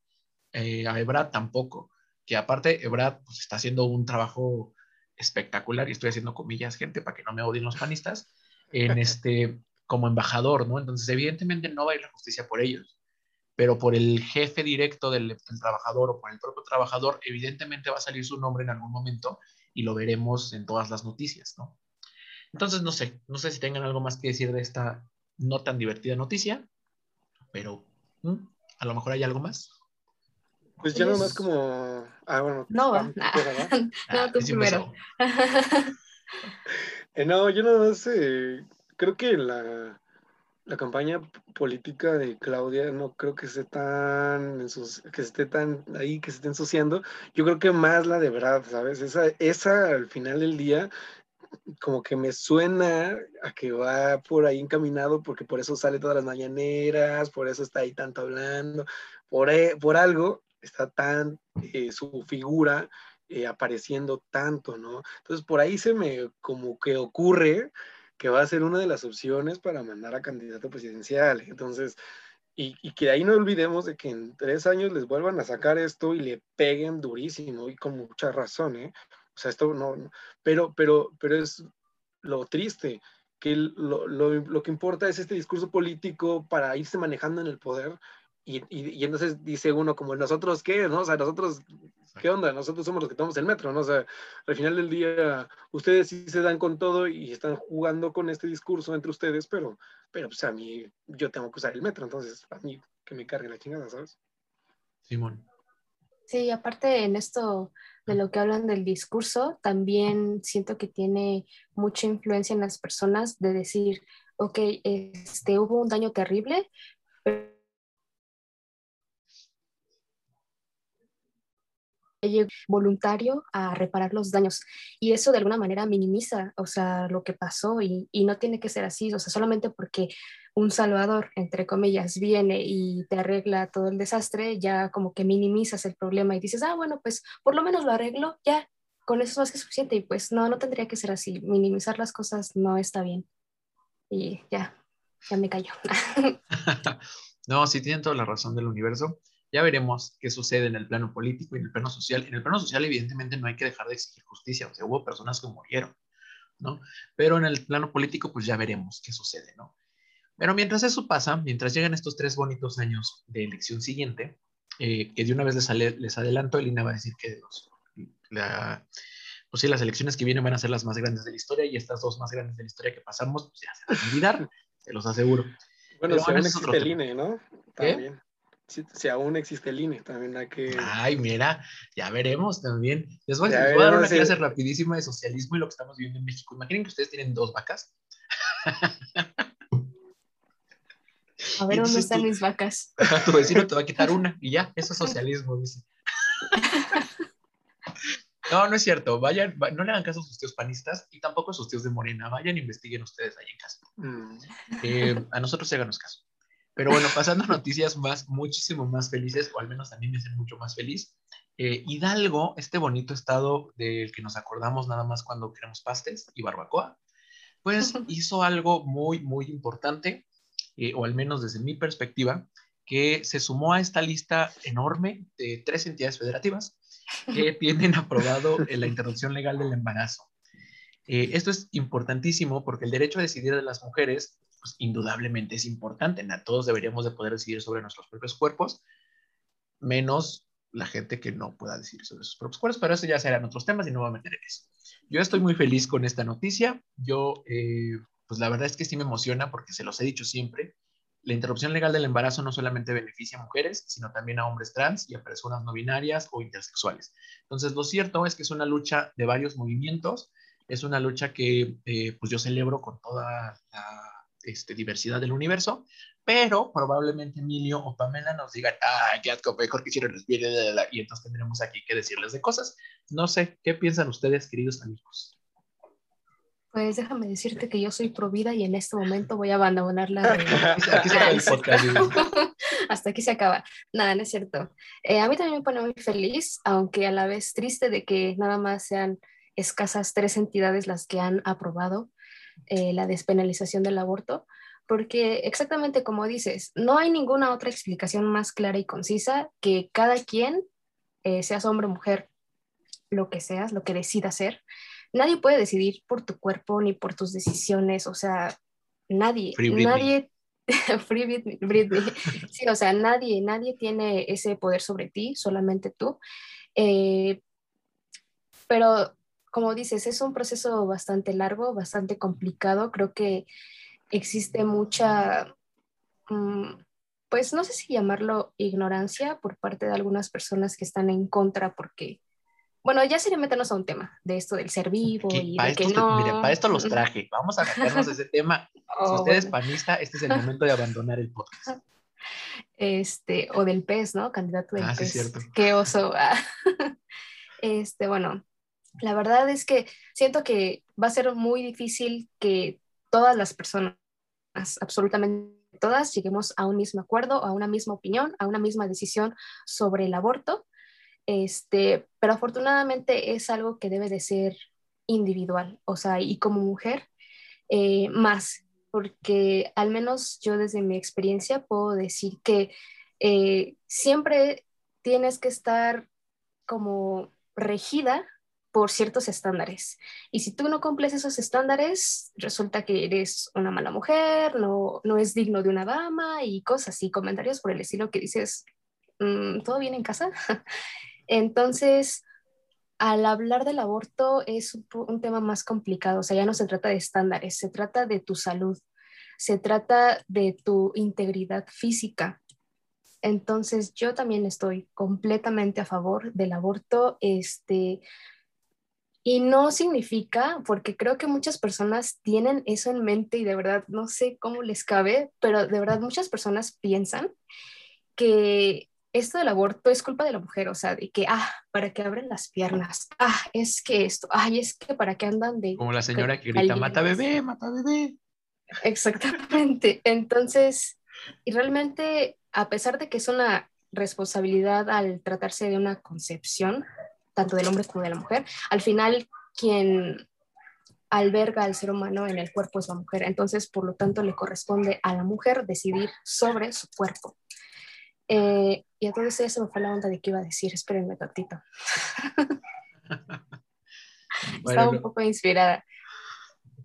Speaker 1: eh, a Ebrad tampoco, que aparte Ebrad pues, está haciendo un trabajo espectacular, y estoy haciendo comillas, gente, para que no me odien los panistas, en este, como embajador, ¿no? Entonces, evidentemente no va a ir la justicia por ellos, pero por el jefe directo del, del, trabajador o por el propio trabajador, evidentemente va a salir su nombre en algún momento y lo veremos en todas las noticias, ¿no? Entonces, no sé, no sé si tengan algo más que decir de esta no tan divertida noticia, pero a lo mejor hay algo más.
Speaker 2: Pues ya nomás como... Ah, bueno.
Speaker 3: No, va. no, tú primero.
Speaker 2: eh, no, yo nada más eh, creo que la, la campaña política de Claudia no creo que esté tan que esté tan ahí, que se esté ensuciando. Yo creo que más la de Brad, ¿sabes? Esa, esa al final del día como que me suena a que va por ahí encaminado, porque por eso sale todas las mañaneras, por eso está ahí tanto hablando, por, e, por algo está tan eh, su figura eh, apareciendo tanto, ¿no? Entonces por ahí se me como que ocurre que va a ser una de las opciones para mandar a candidato presidencial. Entonces, y, y, que ahí no olvidemos de que en tres años les vuelvan a sacar esto y le peguen durísimo y con mucha razón, ¿eh? O sea, esto no, pero, pero, pero es lo triste, que lo, lo, lo, que importa es este discurso político para irse manejando en el poder. Y, y, y, entonces dice uno como, ¿nosotros qué? ¿No? O sea, nosotros, ¿qué onda? Nosotros somos los que tomamos el metro, ¿no? O sea, al final del día, ustedes sí se dan con todo y están jugando con este discurso entre ustedes, pero, pero pues a mí, yo tengo que usar el metro, entonces a mí que me cargue la chingada, ¿sabes?
Speaker 1: Simón.
Speaker 3: Sí, aparte en esto de lo que hablan del discurso, también siento que tiene mucha influencia en las personas de decir, ok, este, hubo un daño terrible, voluntario a reparar los daños y eso de alguna manera minimiza, o sea, lo que pasó y, y, no tiene que ser así, o sea, solamente porque un salvador, entre comillas, viene y te arregla todo el desastre, ya como que minimizas el problema y dices, ah, bueno, pues por lo menos lo arreglo, ya, con eso es más que suficiente y pues no, no tendría que ser así, minimizar las cosas no está bien. Y ya, ya me cayó.
Speaker 1: no, sí tienen toda la razón del universo. Ya veremos qué sucede en el plano político y en el plano social. En el plano social, evidentemente, no hay que dejar de exigir justicia. O sea, hubo personas que murieron, ¿no? Pero en el plano político, pues ya veremos qué sucede, ¿no? Pero mientras eso pasa, mientras llegan estos tres bonitos años de elección siguiente, eh, que de una vez les, les adelanto, Elina va a decir que los, la, pues sí, las elecciones que vienen van a ser las más grandes de la historia y estas dos más grandes de la historia que pasamos, pues ya se van a olvidar, se los aseguro.
Speaker 2: Bueno, Pero aún existe el INE, ¿no? También si, aún existe el INE, también hay que...
Speaker 1: Ay, mira, ya veremos también. Les voy, a dar una clase rapidísima de socialismo y lo que estamos viviendo en México. Imaginen que ustedes tienen dos vacas.
Speaker 3: A ver dónde están mis vacas.
Speaker 1: Tu vecino te va a quitar una y ya, eso es socialismo, dice. No, no es cierto. Vayan, no le hagan caso a sus tíos panistas y tampoco a sus tíos de Morena. Vayan, investiguen ustedes ahí en casa. Mm. Eh, a nosotros se háganos caso. Pero bueno, pasando a noticias más, muchísimo más felices, o al menos a mí me hacen mucho más feliz. Eh, Hidalgo, este bonito estado del que nos acordamos nada más cuando queremos pastes y barbacoa, pues hizo algo muy, muy importante, eh, o al menos desde mi perspectiva, que se sumó a esta lista enorme de tres entidades federativas que tienen aprobado la interrupción legal del embarazo. Eh, esto es importantísimo porque el derecho a decidir de las mujeres pues indudablemente es importante. Todos deberíamos de poder decidir sobre nuestros propios cuerpos, menos la gente que no pueda decidir sobre sus propios cuerpos, pero eso ya serán otros temas y no voy a meter eso. Yo estoy muy feliz con esta noticia. Yo, eh, pues la verdad es que sí me emociona porque se los he dicho siempre. La interrupción legal del embarazo no solamente beneficia a mujeres, sino también a hombres trans y a personas no binarias o intersexuales. Entonces, lo cierto es que es una lucha de varios movimientos, es una lucha que eh, pues yo celebro con toda la este, diversidad del universo, pero probablemente Emilio o Pamela nos digan, ah, asco, mejor que hicieron los y entonces tendremos aquí que decirles de cosas. No sé, ¿qué piensan ustedes, queridos amigos?
Speaker 3: Pues déjame decirte que yo soy pro vida y en este momento voy a abandonar la...
Speaker 1: aquí se acaba el podcast.
Speaker 3: Hasta aquí se acaba. Nada, no es cierto. Eh, a mí también me pone muy feliz, aunque a la vez triste de que nada más sean escasas tres entidades las que han aprobado eh, la despenalización del aborto, porque exactamente como dices, no hay ninguna otra explicación más clara y concisa que cada quien, eh, seas hombre o mujer, lo que seas, lo que decida ser, nadie puede decidir por tu cuerpo ni por tus decisiones, o sea, nadie, nadie, Free Britney. Sí, o sea, nadie, nadie tiene ese poder sobre ti, solamente tú. Eh, pero como dices, es un proceso bastante largo, bastante complicado. Creo que existe mucha, mm, pues no sé si llamarlo ignorancia por parte de algunas personas que están en contra porque bueno, ya sería meternos a un tema de esto del ser vivo y de que no.
Speaker 1: Mire, para esto los traje. Vamos a meternos a ese tema. si oh, usted es panista, este es el momento de abandonar el podcast.
Speaker 3: Este, o del pez, ¿no? Candidato del
Speaker 1: ah,
Speaker 3: pez.
Speaker 1: Sí, cierto.
Speaker 3: Qué oso. Este, bueno, la verdad es que siento que va a ser muy difícil que todas las personas, absolutamente todas, lleguemos a un mismo acuerdo, a una misma opinión, a una misma decisión sobre el aborto. Este, pero afortunadamente es algo que debe de ser individual, o sea, y como mujer, eh, más, porque al menos yo desde mi experiencia puedo decir que eh, siempre tienes que estar como regida por ciertos estándares. Y si tú no cumples esos estándares, resulta que eres una mala mujer, no, no es digno de una dama y cosas y comentarios por el estilo que dices, mm, ¿todo bien en casa? Entonces, al hablar del aborto es un, tema más complicado, o sea, ya no se trata de estándares, se trata de tu salud, se trata de tu integridad física. Entonces, yo también estoy completamente a favor del aborto, este, y no significa, porque creo que muchas personas tienen eso en mente y de verdad no sé cómo les cabe, pero de verdad muchas personas piensan que esto del aborto es culpa de la mujer, o sea, de que, ah, para que abren las piernas, ah, es que esto, ay, es que para que andan de...
Speaker 1: Como la señora que grita, mata bebé, mata bebé.
Speaker 3: Exactamente. Entonces, y realmente, a pesar de que es una responsabilidad al tratarse de una concepción, tanto del hombre como de la mujer, al final quien alberga al ser humano en el cuerpo es la mujer. Entonces, por lo tanto, le corresponde a la mujer decidir sobre su cuerpo. Eh, y entonces se me fue la onda de qué iba a decir. Espérenme tantito. Estaba un poco inspirada.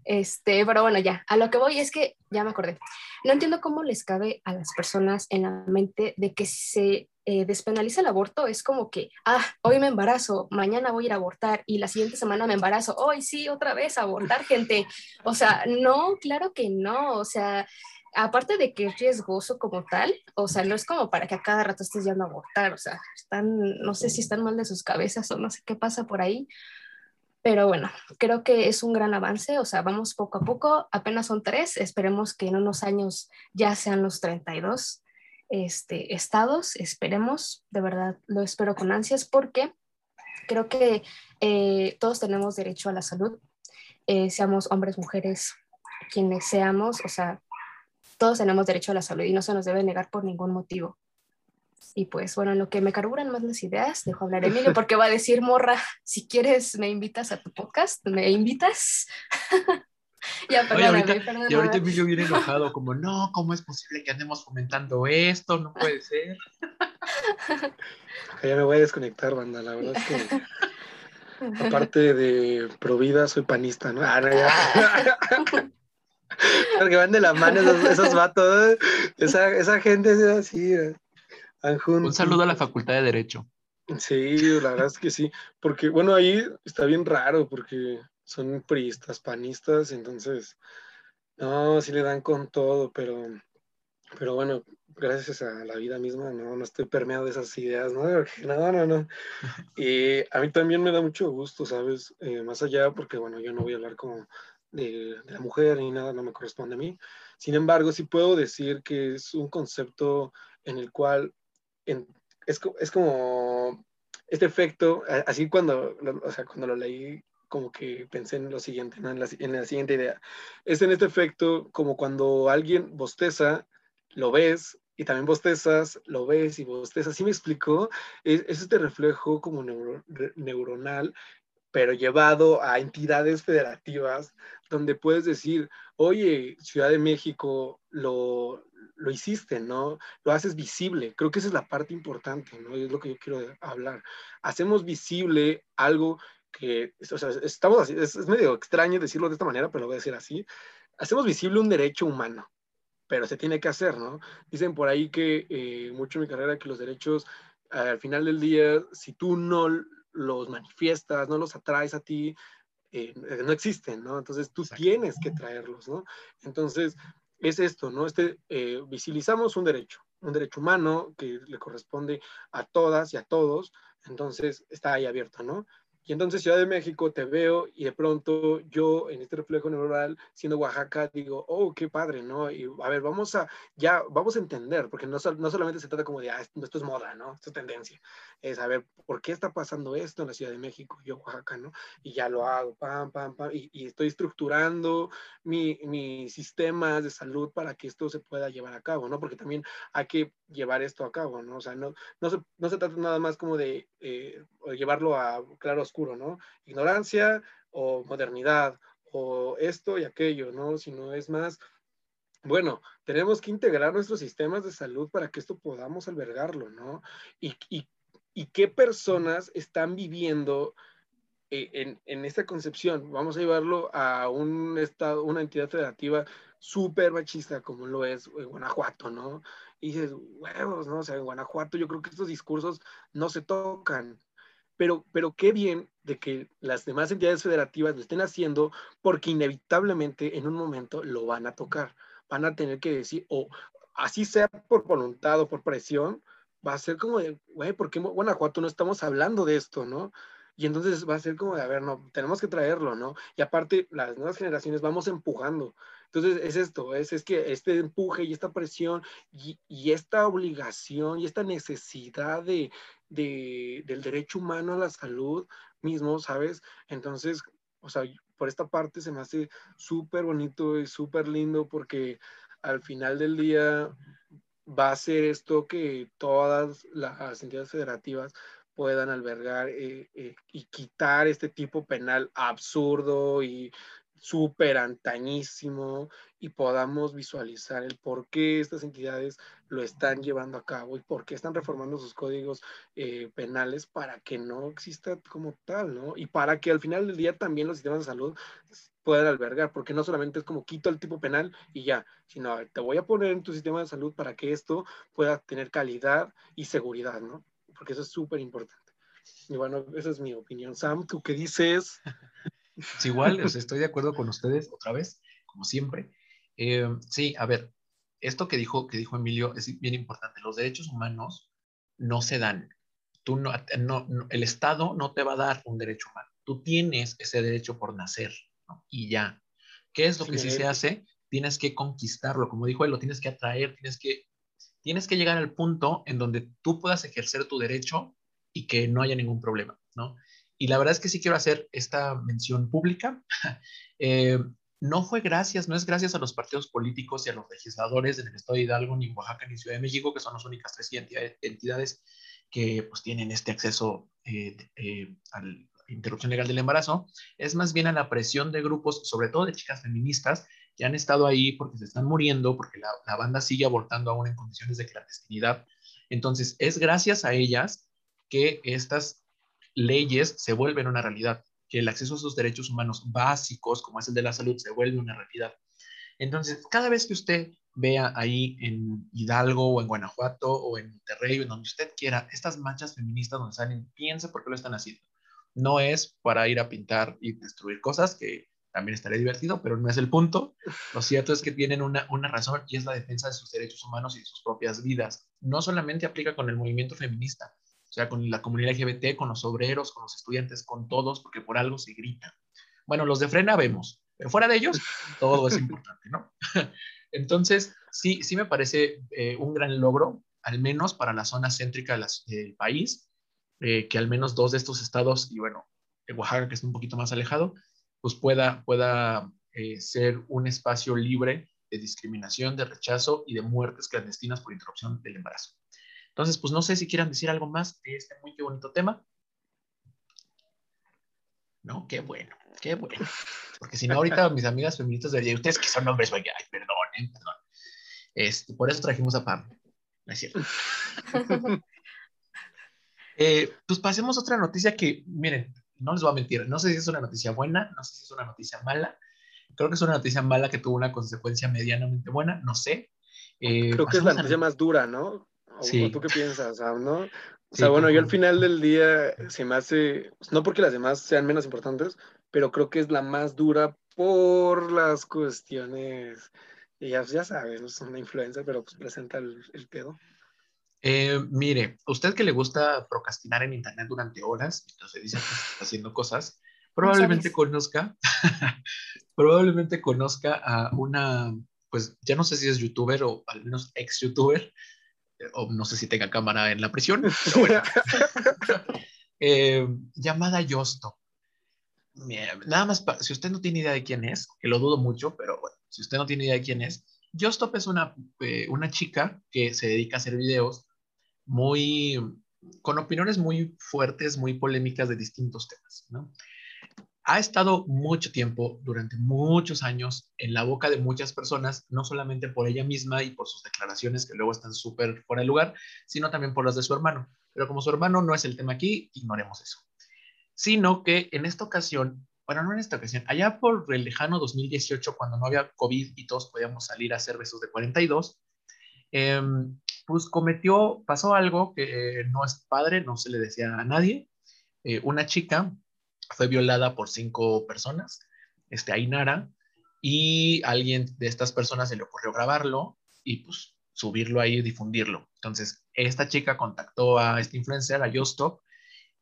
Speaker 3: Este, pero bueno, ya, a lo que voy es que ya me acordé. No entiendo cómo les cabe a las personas en la mente de que se eh, despenaliza el aborto, es como que, ah, hoy me embarazo, mañana voy a ir a abortar y la siguiente semana me embarazo, hoy sí, otra vez a abortar, gente. O sea, no, claro que no, o sea, aparte de que es riesgoso como tal, o sea, no es como para que a cada rato estés yendo a abortar, o sea, están, no sé si están mal de sus cabezas o no sé qué pasa por ahí, pero bueno, creo que es un gran avance, o sea, vamos poco a poco, apenas son tres, esperemos que en unos años ya sean los 32 este, estados, esperemos, de verdad lo espero con ansias porque creo que eh, todos tenemos derecho a la salud, eh, seamos hombres, mujeres, quienes seamos, o sea, todos tenemos derecho a la salud y no se nos debe negar por ningún motivo. Y pues bueno, en lo que me carburan más las ideas, dejo hablar a Emilio porque va a decir, morra, si quieres me invitas a tu podcast, me invitas.
Speaker 1: ya, perdóname, Y ahorita Emilio viene enojado, como, no, ¿cómo es posible que andemos fomentando esto? No puede ser.
Speaker 2: ya me voy a desconectar, banda, la verdad es que... Aparte de provida, soy panista, ¿no? Ah, no ya. Porque van de la mano esos, vatos. Esa, esa gente es así.
Speaker 1: Un saludo a la Facultad de Derecho.
Speaker 2: Sí, la verdad es que sí. Porque, bueno, ahí está bien raro porque son priistas, panistas, entonces, no, sí le dan con todo, pero, pero bueno, gracias a la vida misma, no, no estoy permeado de esas ideas, ¿no? No, no, no. Y a mí también me da mucho gusto, ¿sabes? Eh, más allá, porque, bueno, yo no voy a hablar como de, la mujer ni nada, no me corresponde a mí. Sin embargo, sí puedo decir que es un concepto en el cual es, es, como este efecto, así cuando, o sea, cuando lo leí, como que pensé en lo siguiente, en, la, en la siguiente idea. Es en este efecto como cuando alguien bosteza, lo ves, y también bostezas, lo ves y bostezas. ¿Sí me explicó? Es, es este reflejo como neuronal pero llevado a entidades federativas donde puedes decir, oye, Ciudad de México, lo, lo hiciste, ¿no? Lo haces visible. Creo que esa es la parte importante, ¿no? es lo que yo quiero hablar. Hacemos visible algo que, o sea, estamos así, es, medio extraño decirlo de esta manera, pero lo voy a decir así. Hacemos visible un derecho humano, pero se tiene que hacer, ¿no? Dicen por ahí que eh, mucho en mi carrera que los derechos, al final del día, si tú no los manifiestas, no los atraes a ti, eh, no existen, ¿no? Entonces tú tienes que traerlos, ¿no? Entonces, es esto, ¿no? Este, eh, visibilizamos un derecho, un derecho humano que le corresponde a todas y a todos, entonces está ahí abierto, ¿no? Y entonces Ciudad de México te veo y de pronto yo en este reflejo neuronal, siendo Oaxaca, digo, oh, qué padre, ¿no? Y a ver, vamos a, ya, vamos a entender, porque no, no solamente se trata como de, ah, esto es moda, ¿no? Esto es tendencia. Es a ver, ¿por qué está pasando esto en la Ciudad de México? Yo, Oaxaca, ¿no? Y ya lo hago, pam, pam, pam, y, y estoy estructurando mis mi sistemas de salud para que esto se pueda llevar a cabo, ¿no? Porque también hay que llevar esto a cabo, ¿no? O sea, no, no, se, no se trata nada más como de eh, llevarlo a claro oscuro, ¿no? Ignorancia o modernidad o esto y aquello, ¿no? Sino es más, bueno, tenemos que integrar nuestros sistemas de salud para que esto podamos albergarlo, ¿no? Y, y, y qué personas están viviendo eh, en, en, esta concepción. Vamos a llevarlo a un estado, una entidad federativa súper machista como lo es Guanajuato, ¿no? Y dices, huevos, ¿no? O sea, en Guanajuato yo creo que estos discursos no se tocan. Pero, pero qué bien de que las demás entidades federativas lo estén haciendo porque inevitablemente en un momento lo van a tocar. Van a tener que decir, o así sea por voluntad o por presión, va a ser como de, güey, ¿por qué Guanajuato no estamos hablando de esto, no? Y entonces va a ser como de, a ver, no, tenemos que traerlo, ¿no? Y aparte, las nuevas generaciones vamos empujando. Entonces es esto, es, es que este empuje y esta presión y, y esta obligación y esta necesidad de, de, del derecho humano a la salud mismo, ¿sabes? Entonces, o sea, por esta parte se me hace súper bonito y súper lindo porque al final del día va a ser esto que todas las entidades federativas puedan albergar eh, eh, y quitar este tipo penal absurdo y súper antañísimo y podamos visualizar el por qué estas entidades lo están llevando a cabo y por qué están reformando sus códigos eh, penales para que no exista como tal, ¿no? Y para que al final del día también los sistemas de salud puedan albergar, porque no solamente es como quito el tipo penal y ya, sino te voy a poner en tu sistema de salud para que esto pueda tener calidad y seguridad, ¿no? Porque eso es súper importante. Y bueno, esa es mi opinión. Sam, ¿tú qué dices?
Speaker 1: Es igual, estoy de acuerdo con ustedes otra vez, como siempre. Eh, sí, a ver, esto que dijo, que dijo Emilio es bien importante. Los derechos humanos no se dan. Tú no, el Estado no te va a dar un derecho humano. Tú tienes ese derecho por nacer y ya. ¿Qué es lo que sí se hace? Tienes que conquistarlo, como dijo él, lo tienes que atraer, tienes que, tienes que llegar al punto en donde tú puedas ejercer tu derecho y que no haya ningún problema, ¿no? Y la verdad es que sí quiero hacer esta mención pública. Eh, no fue gracias, no es gracias a los partidos políticos y a los legisladores del Estado de Hidalgo, ni Oaxaca, ni Ciudad de México, que son las únicas tres entidades que pues, tienen este acceso eh, eh, a la interrupción legal del embarazo, es más bien a la presión de grupos, sobre todo de chicas feministas, que han estado ahí porque se están muriendo, porque la, la banda sigue abortando aún en condiciones de clandestinidad. Entonces, es gracias a ellas que estas leyes se vuelven una realidad, que el acceso a esos derechos humanos básicos, como es el de la salud, se vuelve una realidad. Entonces, cada vez que usted vea ahí en Hidalgo o en Guanajuato o en Monterrey o en donde usted quiera, estas manchas feministas donde salen, piense por qué lo están haciendo. No es para ir a pintar y destruir cosas, que también estaría divertido, pero no es el punto. Lo cierto es que tienen una, una razón y es la defensa de sus derechos humanos y de sus propias vidas. No solamente aplica con el movimiento feminista, sea, con la comunidad LGBT, con los obreros, con los estudiantes, con todos, porque por algo se grita. Bueno, los de frena vemos, pero fuera de ellos, todo es importante, ¿no? Entonces, sí, sí me parece eh, un gran logro, al menos para la zona céntrica del país, eh, que al menos dos de estos estados, y bueno, Oaxaca, que está un poquito más alejado, pues pueda, pueda eh, ser un espacio libre de discriminación, de rechazo y de muertes clandestinas por interrupción del embarazo. Entonces, pues no sé si quieran decir algo más de este muy bonito tema. ¿no? Qué bueno, qué bueno. Porque si no, ahorita mis amigas feministas dirían, ustedes que son hombres, vaya, ay, perdón, ¿eh? perdón. Este, por eso trajimos a Pam. No es cierto. eh, pues pasemos a otra noticia que, miren, no les voy a mentir, no sé si es una noticia buena, no sé si es una noticia mala. Creo que es una noticia mala que tuvo una consecuencia medianamente buena, no sé.
Speaker 2: Eh, Creo que es la noticia más dura, ¿no? ¿O, sí. ¿Tú qué piensas? ¿no? O sea, bueno, yo al final del día se me hace, no porque las demás sean menos importantes, pero creo que es la más dura por las cuestiones, y ya, ya sabes, es una influencia, pero pues presenta el, el pedo.
Speaker 1: Eh, mire, usted que le gusta procrastinar en internet durante horas, entonces dice que está haciendo cosas, probablemente conozca, probablemente conozca a una, pues ya no sé si es youtuber o al menos ex youtuber, o no sé si tenga cámara en la prisión, bueno, eh, llamada Yosto. Nada más, si usted no tiene idea de quién es, que lo dudo mucho, pero bueno, si usted no tiene idea de quién es, Yostop es una, eh, una chica que se dedica a hacer videos muy, con opiniones muy fuertes, muy polémicas de distintos temas, ¿no? Ha estado mucho tiempo, durante muchos años, en la boca de muchas personas, no solamente por ella misma y por sus declaraciones que luego están súper fuera de lugar, sino también por las de su hermano. Pero como su hermano no es el tema aquí, ignoremos eso. Sino que en esta ocasión, bueno, no en esta ocasión, allá por el lejano 2018, cuando no había COVID y todos podíamos salir a hacer besos de 42, eh, pues cometió, pasó algo que eh, no es padre, no se le decía a nadie. Eh, una chica fue violada por cinco personas, este, Ainara, y alguien de estas personas se le ocurrió grabarlo y pues subirlo ahí y difundirlo. Entonces, esta chica contactó a este influencer, a Yostop,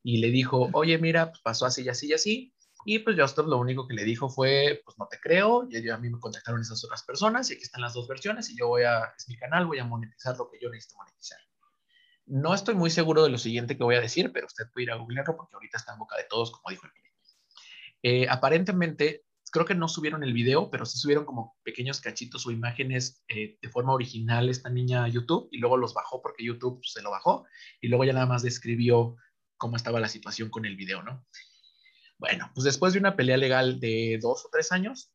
Speaker 1: y le dijo, oye, mira, pues pasó así y así y así, y pues Justop lo único que le dijo fue, pues no te creo, y a mí me contactaron esas otras personas y aquí están las dos versiones y yo voy a, es mi canal, voy a monetizar lo que yo necesito monetizar. No estoy muy seguro de lo siguiente que voy a decir, pero usted puede ir a googlearlo porque ahorita está en boca de todos, como dijo el. Eh, aparentemente, creo que no subieron el video, pero sí subieron como pequeños cachitos o imágenes eh, de forma original esta niña a YouTube y luego los bajó porque YouTube se lo bajó y luego ya nada más describió cómo estaba la situación con el video, ¿no? Bueno, pues después de una pelea legal de dos o tres años,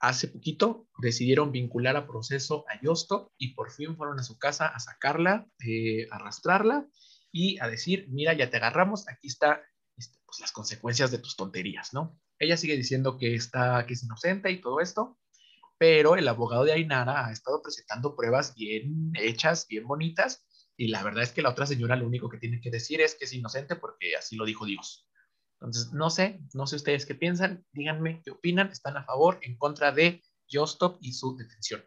Speaker 1: hace poquito decidieron vincular a proceso a Yosto y por fin fueron a su casa a sacarla, eh, arrastrarla y a decir, mira, ya te agarramos, aquí está este, pues, las consecuencias de tus tonterías, ¿no? Ella sigue diciendo que, está, que es inocente y todo esto, pero el abogado de Ainara ha estado presentando pruebas bien hechas, bien bonitas, y la verdad es que la otra señora lo único que tiene que decir es que es inocente porque así lo dijo Dios. Entonces, no sé, no sé ustedes qué piensan, díganme qué opinan, están a favor, en contra de Justop y su detención.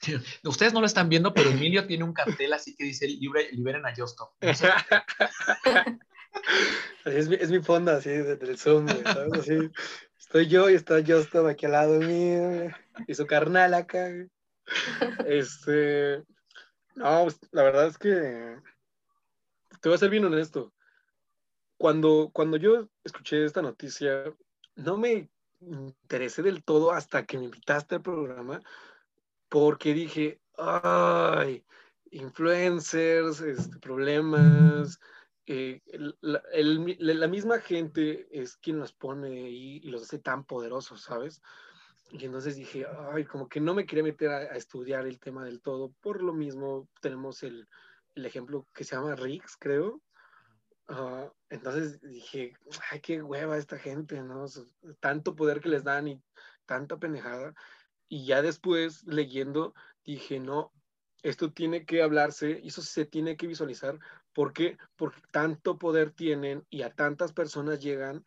Speaker 1: Ustedes no lo están viendo, pero Emilio tiene un cartel así que dice liberen a Justop.
Speaker 2: es, mi, fonda así Zoom, ¿sabes? estoy yo y está Justop aquí al lado mío y su carnal acá. Este, no, pues, la verdad es que te voy a ser bien honesto. Cuando, cuando yo escuché esta noticia, no me interesé del todo hasta que me invitaste al programa, porque dije, ay, influencers, este, problemas, eh, la, misma gente es quien los pone y, los hace tan poderosos, ¿sabes? Y entonces dije, ay, como que no me quería meter a, estudiar el tema del todo. Por lo mismo, tenemos el, el ejemplo que se llama Riggs, creo. Ah, entonces dije, ay, qué hueva esta gente, ¿no? Tanto poder que les dan y tanta penejada. Y ya después, leyendo, dije, no, esto tiene que hablarse, eso se tiene que visualizar. ¿Por qué? Porque tanto poder tienen y a tantas personas llegan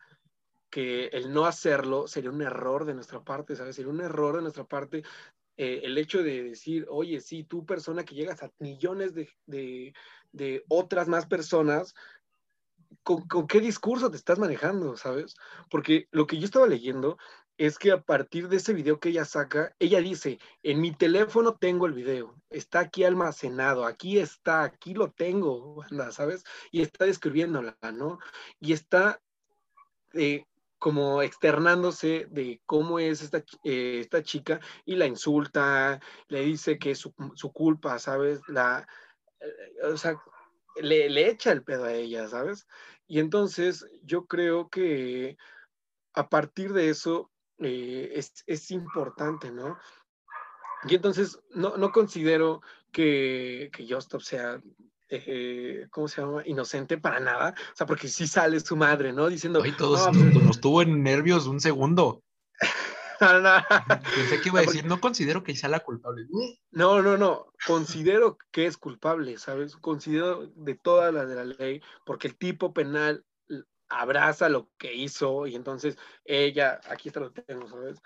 Speaker 2: que el no hacerlo sería un error de nuestra parte, ¿sabes? Sería un error de nuestra parte eh, el hecho de decir, oye, sí, tú persona que llegas a millones de, otras más personas, ¿con, qué discurso te estás manejando, sabes? Porque lo que yo estaba leyendo es que a partir de ese video que ella saca, ella dice, en mi teléfono tengo el video, está aquí almacenado, aquí está, aquí lo tengo, ¿sabes? Y está describiéndola, ¿no? Y está eh, como externándose de cómo es esta, eh, esta chica y la insulta, le dice que es su, culpa, ¿sabes? La, eh, o sea, le, le echa el pedo a ella, ¿sabes? Y entonces yo creo que a partir de eso eh, es, es, importante, ¿no? Y entonces no, no considero que, que Justop sea, eh, ¿cómo se llama? Inocente para nada. O sea, porque sí sale su madre, ¿no? Diciendo...
Speaker 1: Ay, todos no, nos, nos tuvo en nervios un segundo. Pensé que iba a decir, no considero que sea la culpable.
Speaker 2: No, no, no. Considero que es culpable, ¿sabes? Considero de todas las de la ley, porque el tipo penal abraza lo que hizo y entonces ella, aquí está lo tengo, ¿sabes?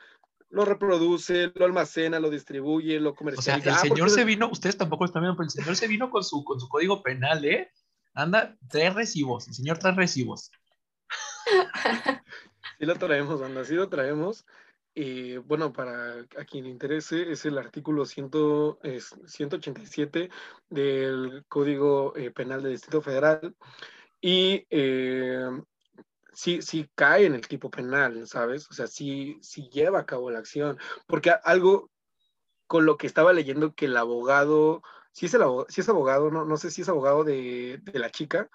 Speaker 2: Lo reproduce, lo almacena, lo distribuye, lo comercializa.
Speaker 1: O sea, el ah, señor se vino, ustedes tampoco están viendo, pero el señor se vino con su, con su código penal, ¿eh? Anda, tres recibos, el señor tres recibos.
Speaker 2: Sí lo traemos, anda, sí lo traemos. Y bueno, para a quien le interese, es el artículo 100, es 187 del Código eh, Penal del Distrito Federal. Y eh, sí, sí cae en el tipo penal, ¿sabes? O sea, sí, sí lleva a cabo la acción. Porque algo con lo que estaba leyendo que el abogado, si es, el abogado, si es abogado, no, no sé si es abogado de, de la chica,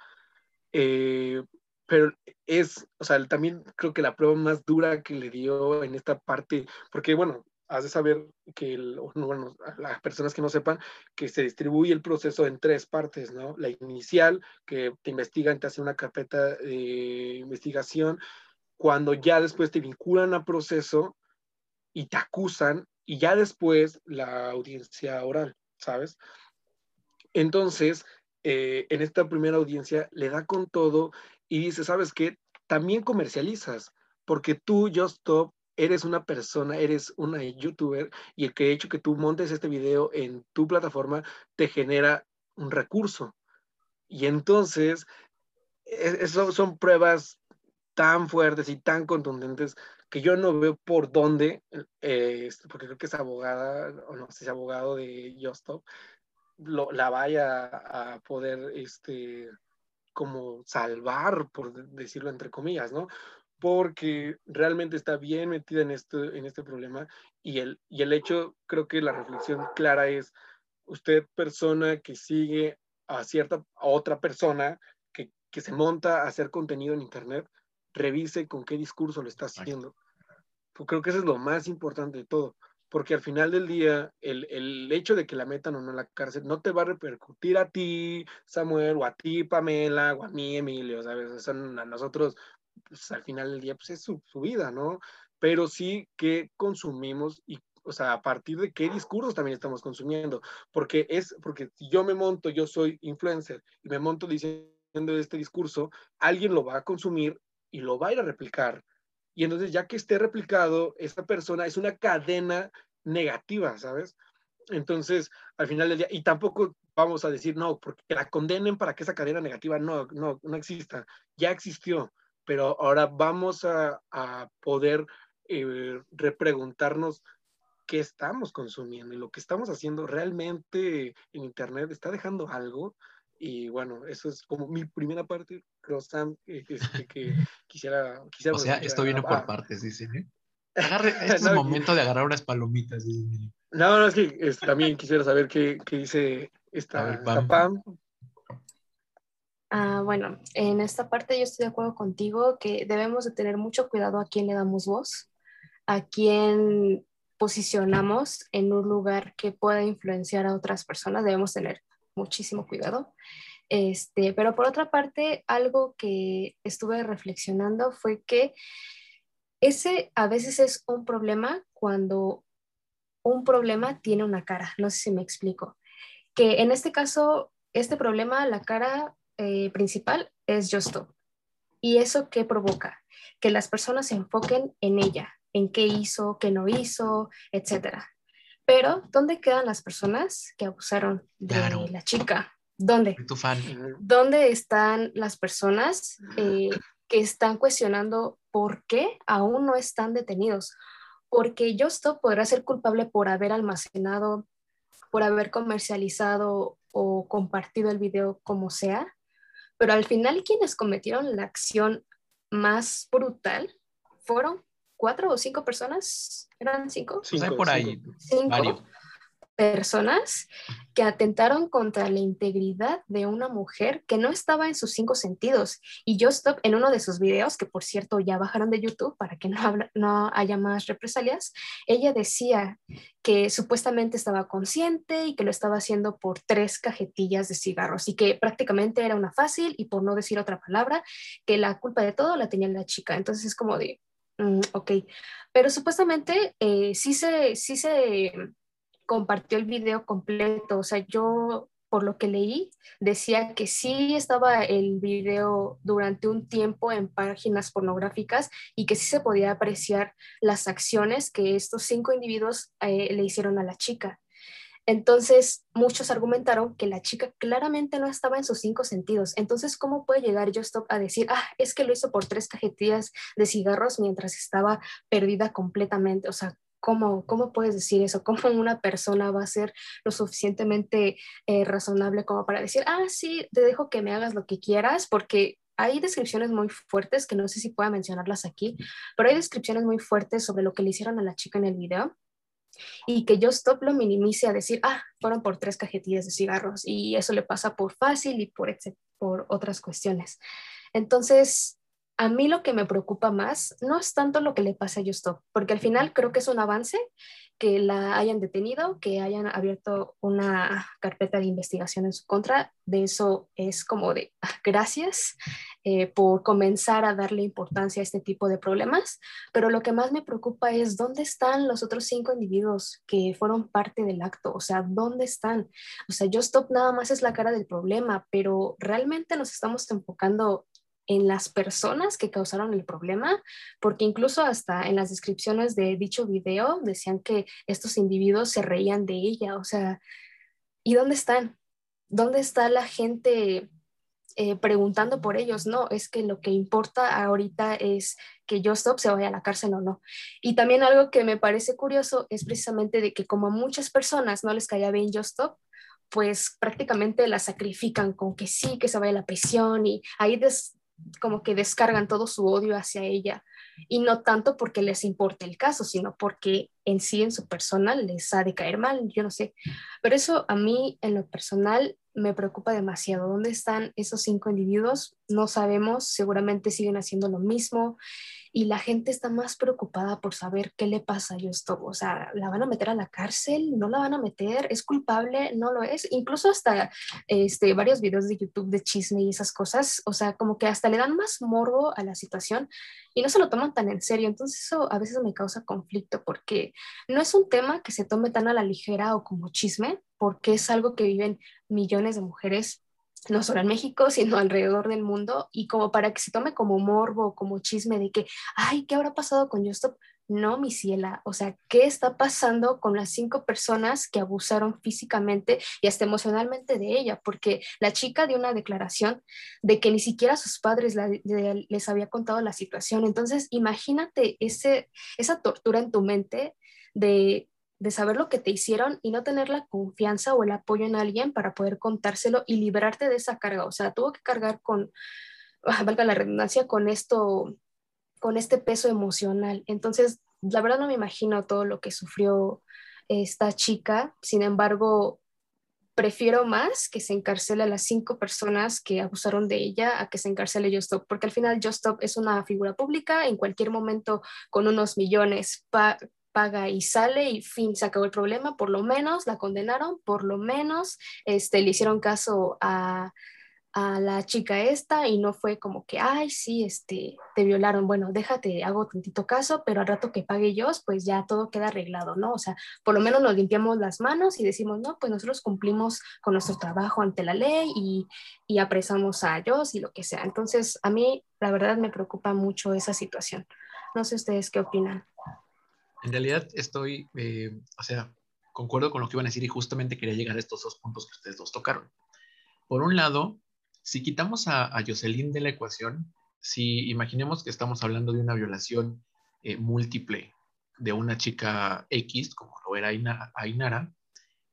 Speaker 2: eh, pero es, o sea, también creo que la prueba más dura que le dio en esta parte, porque bueno, has de saber que, el, bueno, las personas que no sepan, que se distribuye el proceso en tres partes, ¿no? La inicial, que te investigan, te hacen una carpeta de investigación, cuando ya después te vinculan a proceso y te acusan, y ya después la audiencia oral, ¿sabes? Entonces, eh, en esta primera audiencia le da con todo y dice, ¿sabes qué? También comercializas, porque tú, Just Stop, eres una persona, eres una youtuber y el que ha hecho que tú montes este video en tu plataforma te genera un recurso. Y entonces, e-, eso son pruebas tan fuertes y tan contundentes que yo no veo por dónde, eh, porque creo que es abogada, o no sé si es abogado de Justop, lo, la vaya a poder este, como salvar, por decirlo entre comillas, ¿no? Porque realmente está bien metida en este, en este problema y el, y el hecho, creo que la reflexión clara es, usted persona que sigue a cierta a otra persona que, que se monta a hacer contenido en Internet, revise con qué discurso lo está haciendo. Creo que eso es lo más importante de todo porque al final del día, el, el, hecho de que la metan o no en la cárcel no te va a repercutir a ti, Samuel, o a ti, Pamela, o a mí, Emilio, ¿sabes? Son a nosotros, pues, al final del día, pues es su, vida, ¿no? Pero sí que consumimos y, o sea, a partir de qué discursos también estamos consumiendo, porque es, porque si yo me monto, yo soy influencer y me monto diciendo este discurso, alguien lo va a consumir y lo va a ir a replicar y entonces, ya que esté replicado, esta persona es una cadena negativa, ¿sabes? Entonces, al final del día, y tampoco vamos a decir, no, porque la condenen para que esa cadena negativa no, no, no exista. Ya existió, pero ahora vamos a, a poder eh, repreguntarnos qué estamos consumiendo y lo que estamos haciendo realmente en Internet está dejando algo y bueno, eso es como mi primera parte, creo, Sam, que, que, quisiera, quisiera...
Speaker 1: O sea, esto viene por partes, dice. ¿eh? Agarre, este es el momento de agarrar unas palomitas, dice.
Speaker 2: No, no, es que es, también quisiera saber qué, qué dice esta, ver, Pam. Pam.
Speaker 3: Ah, bueno, en esta parte yo estoy de acuerdo contigo que debemos de tener mucho cuidado a quién le damos voz, a quién posicionamos en un lugar que pueda influenciar a otras personas. Debemos tener muchísimo cuidado. Este, pero por otra parte, algo que estuve reflexionando fue que ese a veces es un problema cuando un problema tiene una cara. No sé si me explico. Que en este caso, este problema, la cara eh, principal es Justo. ¿Y eso qué provoca? Que las personas se enfoquen en ella, en qué hizo, qué no hizo, etcétera. Pero, ¿dónde quedan las personas que abusaron de claro. la chica? ¿Dónde?
Speaker 1: Tu fan.
Speaker 3: ¿Dónde están las personas eh, que están cuestionando por qué aún no están detenidos? Porque Justo podrá ser culpable por haber almacenado, por haber comercializado o compartido el video como sea, pero al final quienes cometieron la acción más brutal fueron cuatro o cinco personas, eran cinco.
Speaker 1: cinco por ahí,
Speaker 3: cinco personas que atentaron contra la integridad de una mujer que no estaba en sus cinco sentidos. Y Stop en uno de sus videos, que por cierto ya bajaron de YouTube para que no, no haya más represalias, ella decía que supuestamente estaba consciente y que lo estaba haciendo por tres cajetillas de cigarros y que prácticamente era una fácil y por no decir otra palabra, que la culpa de todo la tenía la chica. Entonces es como de, mm, ok, pero supuestamente eh, sí, se, sí se compartió el video completo, o sea, yo por lo que leí, decía que sí estaba el video durante un tiempo en páginas pornográficas y que sí se podía apreciar las acciones que estos cinco individuos eh, le hicieron a la chica. Entonces, muchos argumentaron que la chica claramente no estaba en sus cinco sentidos. Entonces, ¿cómo puede llegar Stop a decir, ah, es que lo hizo por tres cajetillas de cigarros mientras estaba perdida completamente? O sea, ¿Cómo, ¿Cómo puedes decir eso? ¿Cómo una persona va a ser lo suficientemente eh, razonable como para decir, ah, sí, te dejo que me hagas lo que quieras? Porque hay descripciones muy fuertes, que no sé si pueda mencionarlas aquí, pero hay descripciones muy fuertes sobre lo que le hicieron a la chica en el video y que yo stop lo minimice a decir, ah, fueron por tres cajetillas de cigarros y eso le pasa por fácil y por, por otras cuestiones. Entonces, a mí lo que me preocupa más no es tanto lo que le pase a Justo, porque al final creo que es un avance que la hayan detenido, que hayan abierto una carpeta de investigación en su contra. De eso es como de ah, gracias eh, por comenzar a darle importancia a este tipo de problemas. Pero lo que más me preocupa es dónde están los otros cinco individuos que fueron parte del acto. O sea, ¿dónde están? O sea, Just nada más es la cara del problema, pero realmente nos estamos enfocando en las personas que causaron el problema, porque incluso hasta en las descripciones de dicho video decían que estos individuos se reían de ella, o sea, ¿y dónde están? ¿Dónde está la gente eh, preguntando por ellos? No, es que lo que importa ahorita es que Stop se vaya a la cárcel o no. Y también algo que me parece curioso es precisamente de que como a muchas personas no les caía bien Stop, pues prácticamente la sacrifican con que sí, que se vaya a la prisión y ahí des como que descargan todo su odio hacia ella y no tanto porque les importe el caso, sino porque en sí, en su personal, les ha de caer mal, yo no sé. Pero eso a mí, en lo personal, me preocupa demasiado. ¿Dónde están esos cinco individuos? No sabemos, seguramente siguen haciendo lo mismo y la gente está más preocupada por saber qué le pasa a esto. O sea, ¿la van a meter a la cárcel? ¿No la van a meter? ¿Es culpable? ¿No lo es? Incluso hasta este, varios videos de YouTube de chisme y esas cosas, o sea, como que hasta le dan más morbo a la situación y no se lo toman tan en serio. Entonces eso a veces me causa conflicto porque no es un tema que se tome tan a la ligera o como chisme, porque es algo que viven millones de mujeres no solo en México, sino alrededor del mundo, y como para que se tome como morbo, como chisme de que, ay, ¿qué habrá pasado con Justop? No, mi ciela, o sea, ¿qué está pasando con las cinco personas que abusaron físicamente y hasta emocionalmente de ella? Porque la chica dio una declaración de que ni siquiera sus padres les había contado la situación. Entonces, imagínate ese, esa tortura en tu mente de de saber lo que te hicieron y no tener la confianza o el apoyo en alguien para poder contárselo y liberarte de esa carga. O sea, tuvo que cargar con, valga la redundancia, con esto, con este peso emocional. Entonces, la verdad no me imagino todo lo que sufrió esta chica. Sin embargo, prefiero más que se encarcele a las cinco personas que abusaron de ella a que se encarcele Justop, porque al final Justop es una figura pública, en cualquier momento con unos millones paga y sale y fin, se acabó el problema, por lo menos la condenaron, por lo menos este, le hicieron caso a, la chica esta y no fue como que, ay, sí, este, te violaron, bueno, déjate, hago tantito caso, pero al rato que pague yo, pues ya todo queda arreglado, ¿no? O sea, por lo menos nos limpiamos las manos y decimos, no, pues nosotros cumplimos con nuestro trabajo ante la ley y, y apresamos a ellos y lo que sea. Entonces, a mí, la verdad, me preocupa mucho esa situación. No sé ustedes qué opinan.
Speaker 1: En realidad estoy, eh, o sea, concuerdo con lo que iban a decir y justamente quería llegar a estos dos puntos que ustedes dos tocaron. Por un lado, si quitamos a, Jocelyn de la ecuación, si imaginemos que estamos hablando de una violación eh, múltiple de una chica X, como lo era Ainara,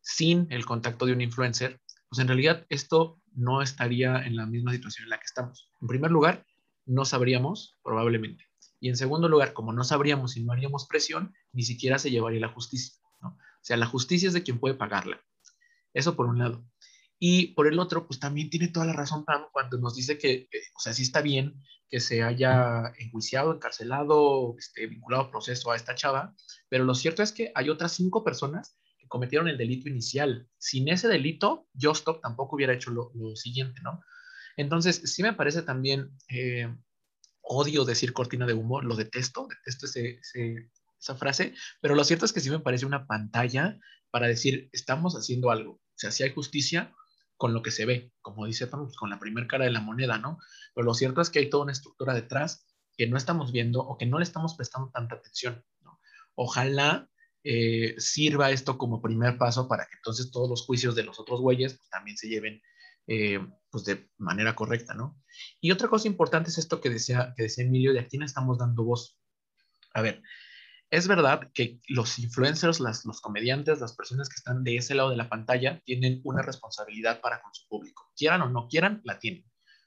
Speaker 1: sin el contacto de un influencer, pues en realidad esto no estaría en la misma situación en la que estamos. En primer lugar, no sabríamos, probablemente, y en segundo lugar, como no sabríamos y no haríamos presión, ni siquiera se llevaría la justicia. ¿no? sea, la justicia es de quien puede pagarla. Eso por un lado. Y por el otro, pues también tiene toda la razón Pam cuando nos dice que, o sea, sí está bien que se haya enjuiciado, encarcelado, este, vinculado al proceso a esta chava, pero lo cierto es que hay otras cinco personas que cometieron el delito inicial. Sin ese delito, Jostop tampoco hubiera hecho lo, siguiente, ¿no? Entonces, sí me parece también, eh, odio decir cortina de humo, lo detesto, detesto esa frase, pero lo cierto es que sí me parece una pantalla para decir, estamos haciendo algo. O sea, si hay justicia, con lo que se ve, como dice con la primera cara de la moneda, ¿no? Pero lo cierto es que hay toda una estructura detrás que no estamos viendo o que no le estamos prestando tanta atención, ¿no? Ojalá eh, sirva esto como primer paso para que entonces todos los juicios de los otros güeyes pues, también se lleven eh, pues de manera correcta, ¿no? Y otra cosa importante es esto que decía, que decía Emilio, de a quién estamos dando voz. A ver, es verdad que los influencers, las, los comediantes, las personas que están de ese lado de la pantalla tienen una responsabilidad para con su público. Quieran o no quieran, la tienen.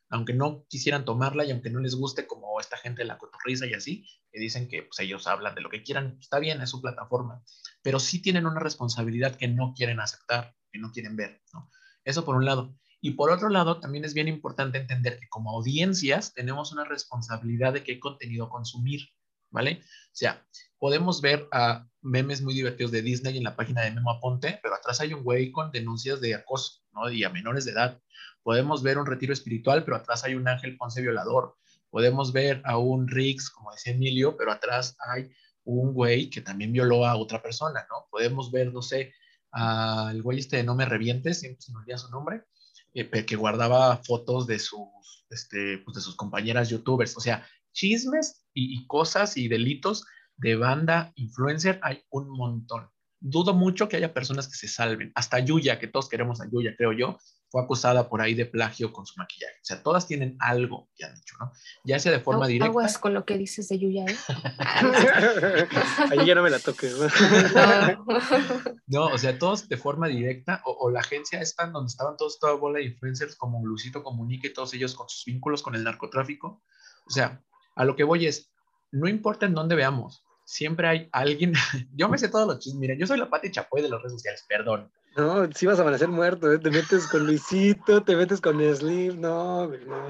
Speaker 1: Aunque no quisieran tomarla y aunque no les guste como esta gente de la cotorriza y así, que dicen que pues, ellos hablan de lo que quieran, está bien, es su plataforma, pero sí tienen una responsabilidad que no quieren aceptar, que no quieren ver. ¿no? Eso por un lado. Y por otro lado, también es bien importante entender que como audiencias tenemos una responsabilidad de qué contenido consumir. ¿vale? O sea, podemos ver a memes muy divertidos de Disney en la página de Memo Aponte, pero atrás hay un güey con denuncias de acoso, ¿no? Y a menores de edad. Podemos ver un retiro espiritual, pero atrás hay un ángel Ponce violador. Podemos ver a un Rix, como decía Emilio, pero atrás hay un güey que también violó a otra persona, ¿no? Podemos ver, no sé, al güey este de No Me Revientes, siempre se me olvida su nombre, eh, que guardaba fotos de sus, este, pues de sus compañeras youtubers. O sea, chismes y, cosas y delitos de banda influencer hay un montón. Dudo mucho que haya personas que se salven. Hasta Yuya, que todos queremos a Yuya, creo yo, fue acusada por ahí de plagio con su maquillaje. O sea, todas tienen algo que han dicho, ¿no? Ya sea de forma directa.
Speaker 3: Aguas con lo que dices de Yuya, ¿eh?
Speaker 2: Ahí ya no me la toques.
Speaker 1: ¿no? o sea, todos de forma directa, o, la agencia esta donde estaban todos, toda bola de influencers como Lucito Comunica y todos ellos con sus vínculos con el narcotráfico. O sea, a lo que voy es, no importa en dónde veamos, siempre hay alguien, yo me sé todos los chismes, miren, yo soy la Pati Chapoy de las redes sociales, perdón.
Speaker 2: No, si vas a amanecer muerto, ¿eh? te metes con Luisito, te metes con Slim, no, no,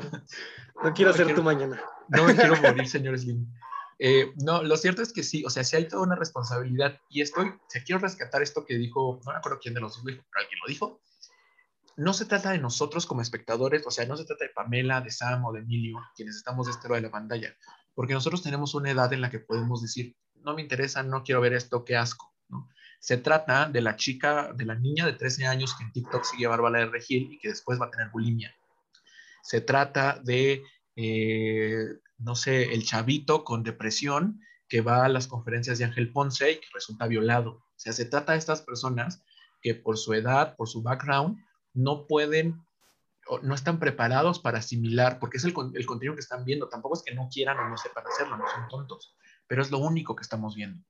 Speaker 2: no quiero ser tu mañana.
Speaker 1: No me quiero morir, señor Slim. Eh, no, lo cierto es que sí, o sea, sí hay toda una responsabilidad y estoy, o quiero rescatar esto que dijo, no me acuerdo quién de los dos dijo, pero alguien lo dijo, no se trata de nosotros como espectadores, o sea, no se trata de Pamela, de Sam o de Emilio, quienes estamos de este lado de la pantalla, porque nosotros tenemos una edad en la que podemos decir, no me interesa, no quiero ver esto, qué asco, ¿no? Se trata de la chica, de la niña de 13 años que en TikTok sigue Bárbara de Regil y que después va a tener bulimia. Se trata de, eh, no sé, el chavito con depresión que va a las conferencias de Ángel Ponce y que resulta violado. O sea, se trata de estas personas que por su edad, por su background, no pueden no están preparados para asimilar, porque es el, el, contenido que están viendo. Tampoco es que no quieran o no sepan hacerlo, no son tontos, pero es lo único que estamos viendo.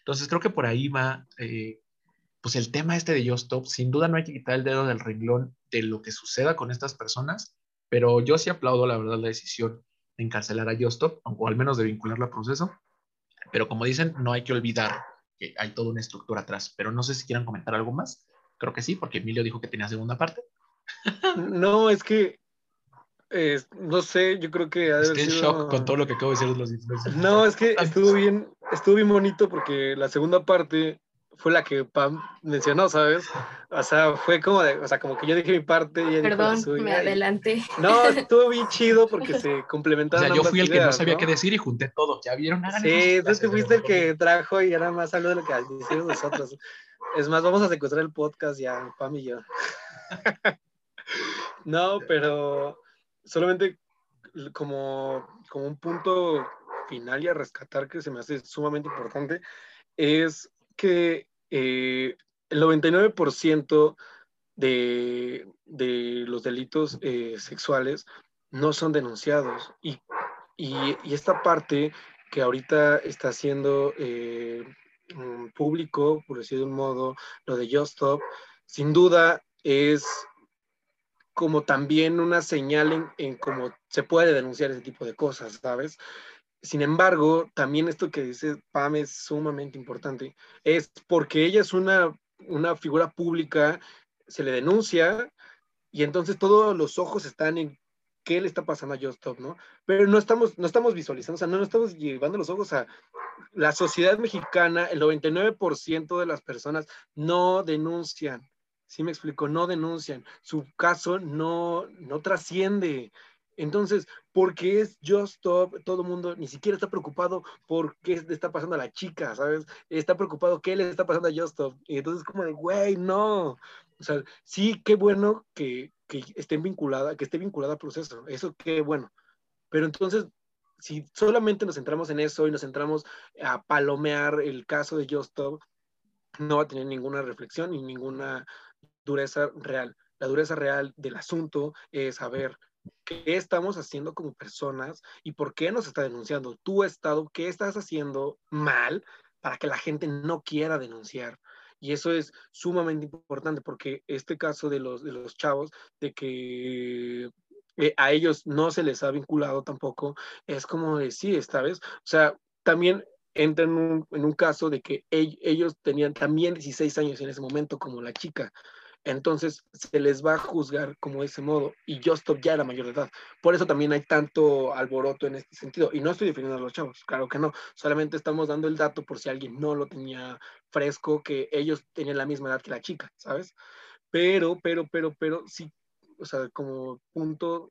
Speaker 1: Entonces creo que por ahí va, eh, pues el tema este de Stop. Sin duda no hay que quitar el dedo del renglón de lo que suceda con estas personas, pero yo sí aplaudo la verdad la decisión de encarcelar a Stop, o al menos de vincularlo al proceso. Pero como dicen, no hay que olvidar que hay toda una estructura atrás. Pero no sé si quieran comentar algo más. Creo que sí, porque Emilio dijo que tenía segunda parte.
Speaker 2: No, es que no sé, yo creo que
Speaker 1: ha Estoy en shock con todo lo que acabo de decir de los influencers.
Speaker 2: No, es que estuvo bien, estuvo bien bonito porque la segunda parte fue la que Pam mencionó, ¿sabes? O sea, fue como de, o sea, como que yo dije mi parte y
Speaker 3: Perdón, me adelanté.
Speaker 2: No, estuvo bien chido porque se complementaron.
Speaker 1: O sea, yo fui el que no sabía qué decir y junté todo. ¿Ya vieron?
Speaker 2: sí, entonces que fuiste el que trajo y era más algo de lo que decimos nosotros. Es más, vamos a secuestrar el podcast ya, Pam y yo. no, pero solamente como, como un punto final y a rescatar que se me hace sumamente importante es que eh, el 99% de, de, los delitos eh, sexuales no son denunciados. Y, y, esta parte que ahorita está haciendo eh, público, por decir de un modo, lo de Just Stop, sin duda es como también una señal en, cómo se puede denunciar ese tipo de cosas, ¿sabes? sin embargo, también esto que dice Pam es sumamente importante, es porque ella es una, una figura pública, se le denuncia y entonces todos los ojos están en qué le está pasando a Just Stop, ¿no? Pero no estamos, no estamos visualizando, o sea, no, no estamos llevando los ojos a la sociedad mexicana, el 99% de las personas no denuncian, ¿sí me explico? No denuncian, su caso no, no trasciende. Entonces, ¿por qué es Just Stop? Todo el mundo ni siquiera está preocupado por qué le está pasando a la chica, ¿sabes? Está preocupado qué le está pasando a Just Stop. Y entonces, como de, güey, no. O sea, sí, qué bueno que, que estén vinculada, que esté vinculada al proceso. Eso qué bueno. Pero entonces, si solamente nos centramos en eso y nos centramos a palomear el caso de Just Stop, no va a tener ninguna reflexión ni ninguna dureza real. La dureza real del asunto es saber qué estamos haciendo como personas y por qué nos está denunciando. Tu Estado, ¿qué estás haciendo mal para que la gente no quiera denunciar? Y eso es sumamente importante porque este caso de los, de los chavos, de que eh, a ellos no se les ha vinculado tampoco, es como decir, esta vez, o sea, también entra en un, en un caso de que ellos tenían también 16 años en ese momento como la chica entonces se les va a juzgar como ese modo. Y Justop ya era mayor de edad. Por eso también hay tanto alboroto en este sentido. Y no estoy defendiendo a los chavos, claro que no. Solamente estamos dando el dato por si alguien no lo tenía fresco, que ellos tenían la misma edad que la chica, ¿sabes? Pero, pero, pero, pero, sí, o sea, como punto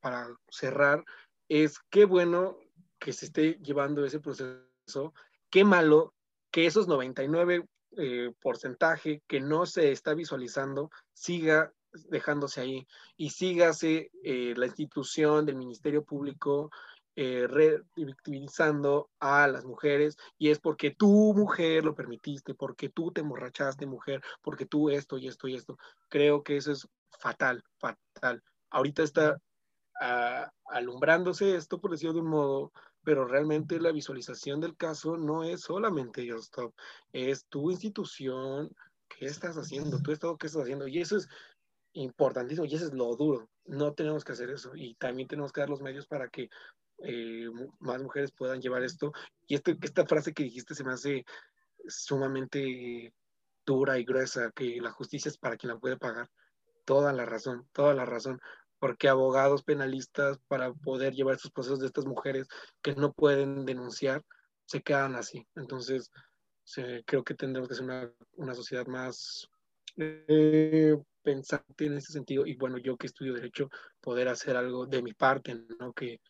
Speaker 2: para cerrar, es qué bueno que se esté llevando ese proceso, qué malo que esos 99 eh, porcentaje que no se está visualizando siga dejándose ahí y sígase eh, la institución del Ministerio Público eh, revictimizando a las mujeres y es porque tú mujer lo permitiste, porque tú te emborrachaste mujer, porque tú esto y esto y esto. Creo que eso es fatal, fatal. Ahorita está ah, alumbrándose esto, por decirlo de un modo, pero realmente la visualización del caso no es solamente Stop, es tu institución, qué estás haciendo, tu estado, qué estás haciendo, y eso es importantísimo, y eso es lo duro, no tenemos que hacer eso, y también tenemos que dar los medios para que eh, más mujeres puedan llevar esto, y este, esta frase que dijiste se me hace sumamente dura y gruesa, que la justicia es para quien la puede pagar, toda la razón, toda la razón, porque abogados penalistas para poder llevar estos procesos de estas mujeres que no pueden denunciar se quedan así. Entonces, creo que tendremos que ser una, sociedad más eh, pensante en ese sentido. Y bueno, yo que estudio Derecho, poder hacer algo de mi parte, ¿no? Que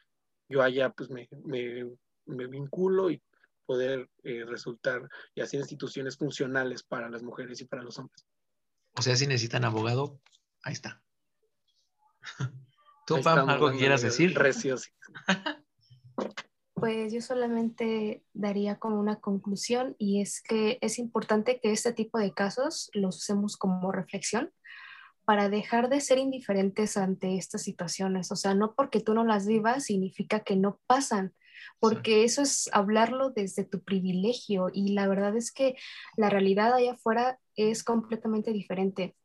Speaker 2: yo haya, pues me, me, me vinculo y poder eh, resultar y hacer instituciones funcionales para las mujeres y para los hombres.
Speaker 1: O sea, si necesitan abogado, ahí está. ¿Tú, Pam, algo que quieras decir?
Speaker 3: Pues yo solamente daría como una conclusión y es que es importante que este tipo de casos los usemos como reflexión para dejar de ser indiferentes ante estas situaciones. O sea, no porque tú no las vivas significa que no pasan, porque eso es hablarlo desde tu privilegio y la verdad es que la realidad allá afuera es completamente diferente.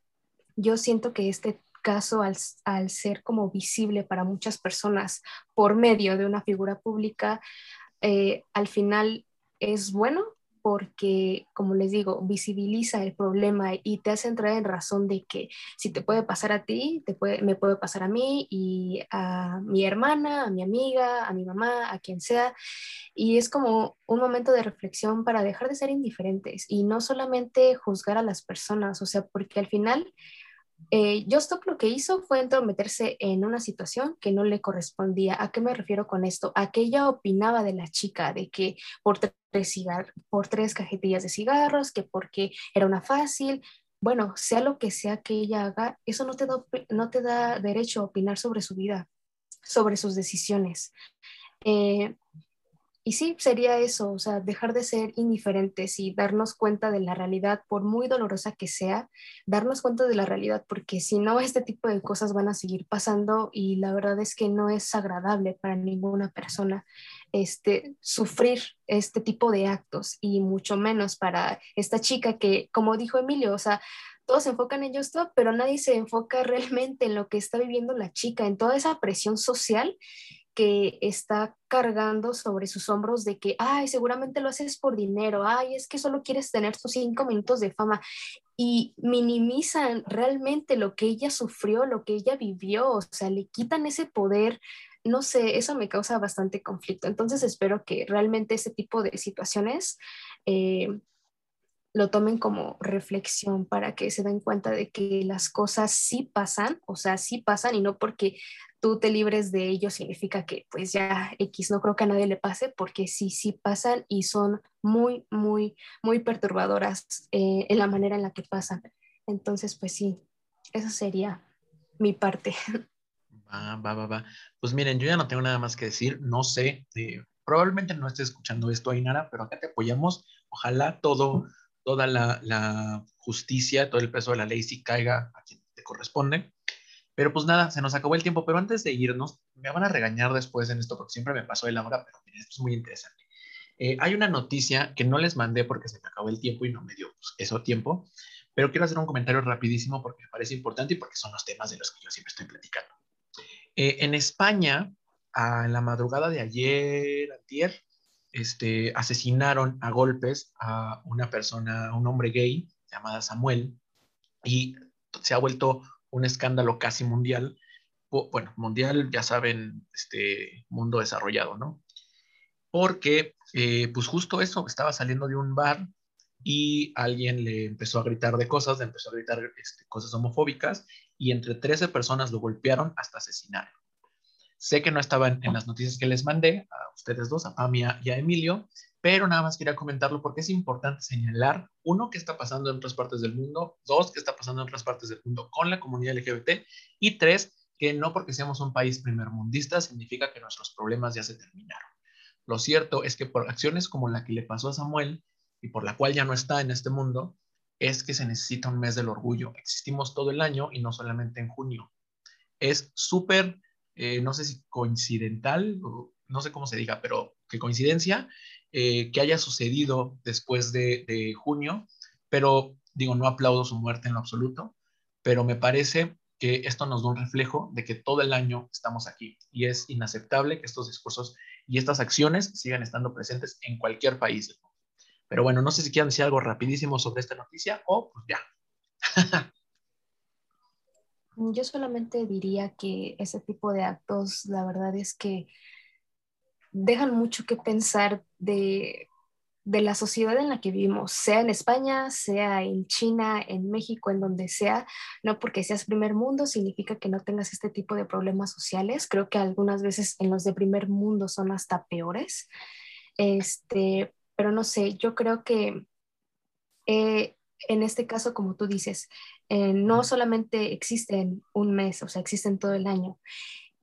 Speaker 3: Yo siento que este caso, al, ser como visible para muchas personas por medio de una figura pública, eh, al final es bueno porque, como les digo, visibiliza el problema y te hace entrar en razón de que si te puede pasar a ti, te puede, me puede pasar a mí y a mi hermana, a mi amiga, a mi mamá, a quien sea. Y es como un momento de reflexión para dejar de ser indiferentes y no solamente juzgar a las personas, o sea, porque al final eh, Justop lo que hizo fue entrometerse en una situación que no le correspondía. ¿A qué me refiero con esto? A que ella opinaba de la chica, de que por tres, por tres cajetillas de cigarros, que porque era una fácil. Bueno, sea lo que sea que ella haga, eso no te da, no te da derecho a opinar sobre su vida, sobre sus decisiones. Eh, y sí, sería eso, o sea, dejar de ser indiferentes y darnos cuenta de la realidad, por muy dolorosa que sea, darnos cuenta de la realidad, porque si no, este tipo de cosas van a seguir pasando y la verdad es que no es agradable para ninguna persona este, sufrir este tipo de actos y mucho menos para esta chica que, como dijo Emilio, o sea, todos se enfocan en esto, pero nadie se enfoca realmente en lo que está viviendo la chica, en toda esa presión social que está cargando sobre sus hombros de que, ay, seguramente lo haces por dinero, ay, es que solo quieres tener tus cinco minutos de fama y minimizan realmente lo que ella sufrió, lo que ella vivió, o sea, le quitan ese poder. No sé, eso me causa bastante conflicto. Entonces espero que realmente ese tipo de situaciones eh, lo tomen como reflexión para que se den cuenta de que las cosas sí pasan, o sea, sí pasan y no porque tú te libres de ello significa que pues ya X no creo que a nadie le pase porque sí, sí pasan y son muy, muy, muy perturbadoras eh, en la manera en la que pasan. Entonces, pues sí, esa sería mi parte.
Speaker 1: Va, va, va, va. Pues miren, yo ya no tengo nada más que decir, no sé, eh, probablemente no estés escuchando esto, Ainara, pero acá te apoyamos. Ojalá todo toda la, justicia, todo el peso de la ley sí caiga a quien te corresponde. Pero pues nada, se nos acabó el tiempo, pero antes de irnos, me van a regañar después en esto porque siempre me pasó de la hora, pero miren, esto es muy interesante. Eh, hay una noticia que no les mandé porque se me acabó el tiempo y no me dio pues, eso tiempo, pero quiero hacer un comentario rapidísimo porque me parece importante y porque son los temas de los que yo siempre estoy platicando. Eh, en España, a la madrugada de ayer, antier, este, asesinaron a golpes a una persona, un hombre gay llamada Samuel, y se ha vuelto un escándalo casi mundial. Bueno, mundial, ya saben, este mundo desarrollado, ¿no? Porque, eh, pues justo eso, estaba saliendo de un bar y alguien le empezó a gritar de cosas, le empezó a gritar este, cosas homofóbicas y entre 13 personas lo golpearon hasta asesinaron. Sé que no estaban en las noticias que les mandé a ustedes dos, a Pamia y a Emilio, pero nada más quería comentarlo porque es importante señalar, uno, qué está pasando en otras partes del mundo, dos, qué está pasando en otras partes del mundo con la comunidad LGBT, y tres, que no porque seamos un país primermundista significa que nuestros problemas ya se terminaron. Lo cierto es que por acciones como la que le pasó a Samuel y por la cual ya no está en este mundo, es que se necesita un mes del orgullo. Existimos todo el año y no solamente en junio. Es súper eh, no sé si coincidental, no sé cómo se diga, pero que coincidencia eh, que haya sucedido después de, junio, pero digo, no aplaudo su muerte en lo absoluto, pero me parece que esto nos da un reflejo de que todo el año estamos aquí y es inaceptable que estos discursos y estas acciones sigan estando presentes en cualquier país Pero bueno, no sé si quieren decir algo rapidísimo sobre esta noticia o pues ya.
Speaker 3: Yo solamente diría que ese tipo de actos, la verdad es que dejan mucho que pensar de, la sociedad en la que vivimos, sea en España, sea en China, en México, en donde sea. No porque seas primer mundo significa que no tengas este tipo de problemas sociales. Creo que algunas veces en los de primer mundo son hasta peores. Este, pero no sé, yo creo que eh, en este caso, como tú dices, eh, no solamente existen un mes, o sea, existen todo el año.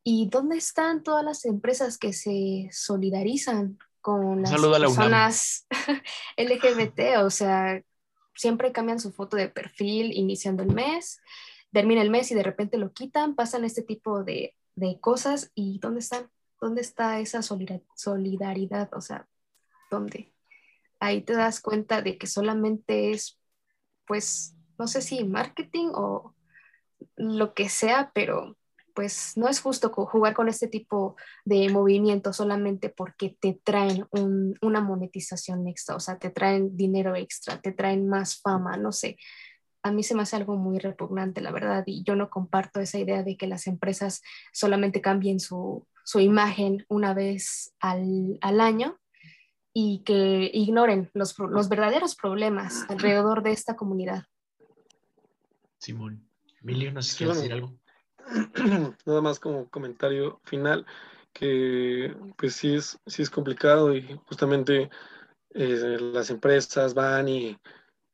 Speaker 3: ¿Y dónde están todas las empresas que se solidarizan con las personas LGBT? O sea, siempre cambian su foto de perfil iniciando el mes, termina el mes y de repente lo quitan, pasan este tipo de, de cosas y ¿dónde están? ¿Dónde está esa solidaridad? O sea, ¿dónde? Ahí te das cuenta de que solamente es, pues, no sé si marketing o lo que sea, pero pues no es justo jugar con este tipo de movimiento solamente porque te traen una monetización extra, o sea, te traen dinero extra, te traen más fama, no sé. A mí se me hace algo muy repugnante, la verdad, y yo no comparto esa idea de que las empresas solamente cambien su, imagen una vez al, al, año y que ignoren los, los verdaderos problemas alrededor de esta comunidad.
Speaker 1: Simón. Emilio, no sé si quieres decir algo.
Speaker 2: Nada más como comentario final, que pues sí es, sí es complicado y justamente eh, las empresas van y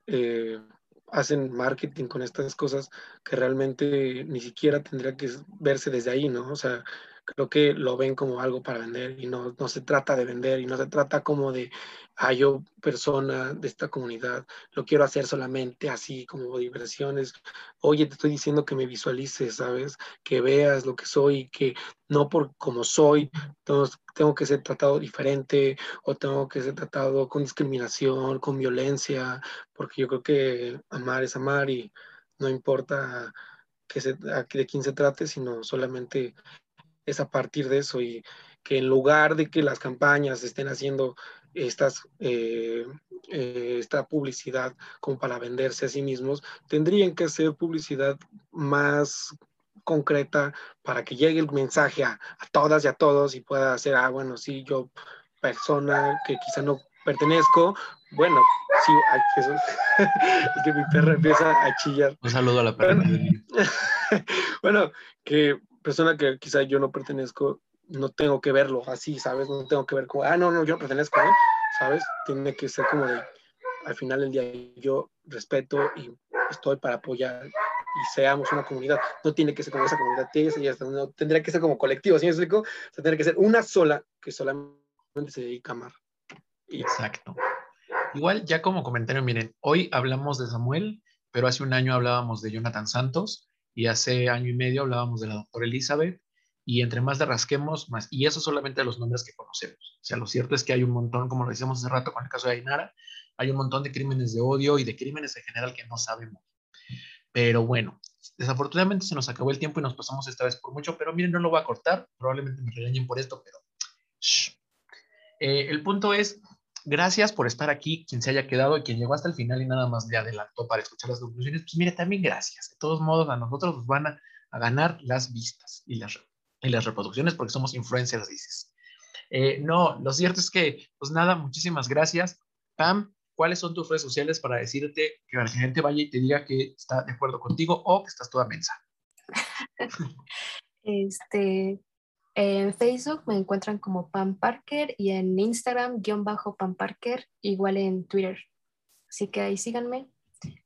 Speaker 2: eh, hacen marketing con estas cosas que realmente ni siquiera tendría que verse desde ahí, ¿no? O sea, creo que lo ven como algo para vender y no, no se trata de vender y no se trata como de, ah, yo persona de esta comunidad, lo quiero hacer solamente así como diversiones. Oye, te estoy diciendo que me visualices, ¿sabes? Que veas lo que soy, y que no por como soy, tengo que ser tratado diferente o tengo que ser tratado con discriminación, con violencia, porque yo creo que amar es amar y no importa que se, de quién se trate, sino solamente es a partir de eso y que en lugar de que las campañas estén haciendo estas, eh, eh, esta publicidad como para venderse a sí mismos, tendrían que hacer publicidad más concreta para que llegue el mensaje a, todas y a todos y pueda hacer, ah, bueno, sí, yo persona que quizá no pertenezco, bueno, sí, es que mi perra empieza a chillar.
Speaker 1: Un saludo a la perra.
Speaker 2: bueno, que persona que quizá yo no pertenezco, no tengo que verlo así, ¿sabes? No tengo que ver como, ah, no, no, yo no pertenezco, ¿no? ¿Sabes? Tiene que ser como de, al final del día yo respeto y estoy para apoyar y seamos una comunidad. No tiene que ser como esa comunidad, no, tendría que ser como colectivo, ¿sí me explico? O que ser una sola que solamente se dedica a amar.
Speaker 1: Exacto. Igual, ya como comentario, miren, hoy hablamos de Samuel, pero hace un año hablábamos de Jonathan Santos y hace año y medio hablábamos de la doctora Elizabeth y entre más de rasquemos, más. Y eso solamente los nombres que conocemos. O sea, lo cierto es que hay un montón, como lo decíamos hace rato con el caso de Ainara, hay un montón de crímenes de odio y de crímenes en general que no sabemos. Pero bueno, desafortunadamente se nos acabó el tiempo y nos pasamos esta vez por mucho, pero miren, no lo voy a cortar, probablemente me regañen por esto, pero... Eh, el punto es, gracias por estar aquí, quien se haya quedado y quien llegó hasta el final y nada más le adelantó para escuchar las conclusiones, pues mire, también gracias. De todos modos, a nosotros nos van a, ganar las vistas y las, reproducciones porque somos influencers, dices. Eh, no, lo cierto es que, pues nada, muchísimas gracias. Pam, ¿cuáles son tus redes sociales para decirte que la gente vaya y te diga que está de acuerdo contigo o que estás toda mensa?
Speaker 3: este, en Facebook me encuentran como Pam Parker y en Instagram guion bajo Pam Parker, igual en Twitter. Así que ahí síganme.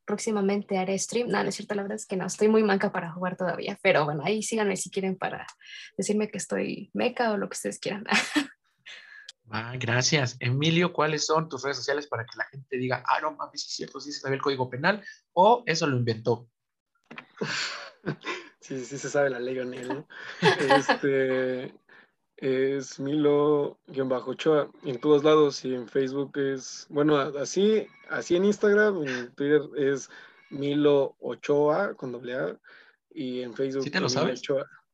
Speaker 3: Próximamente haré stream. No, no es cierto, la verdad es que no, estoy muy manca para jugar todavía, pero bueno, ahí síganme si quieren para decirme que estoy meca o lo que ustedes quieran.
Speaker 1: Ah, gracias. Emilio, ¿cuáles son tus redes sociales para que la gente diga, ah, no mames, es cierto, sí se sabe el código penal o eso lo inventó?
Speaker 2: Sí, sí se sabe la ley, ¿no? Este es Milo-Ochoa en todos lados y en Facebook es, bueno, así, así en Instagram, en Twitter es Milo Ochoa con doble A y en Facebook.
Speaker 1: ¿Sí te lo sabes?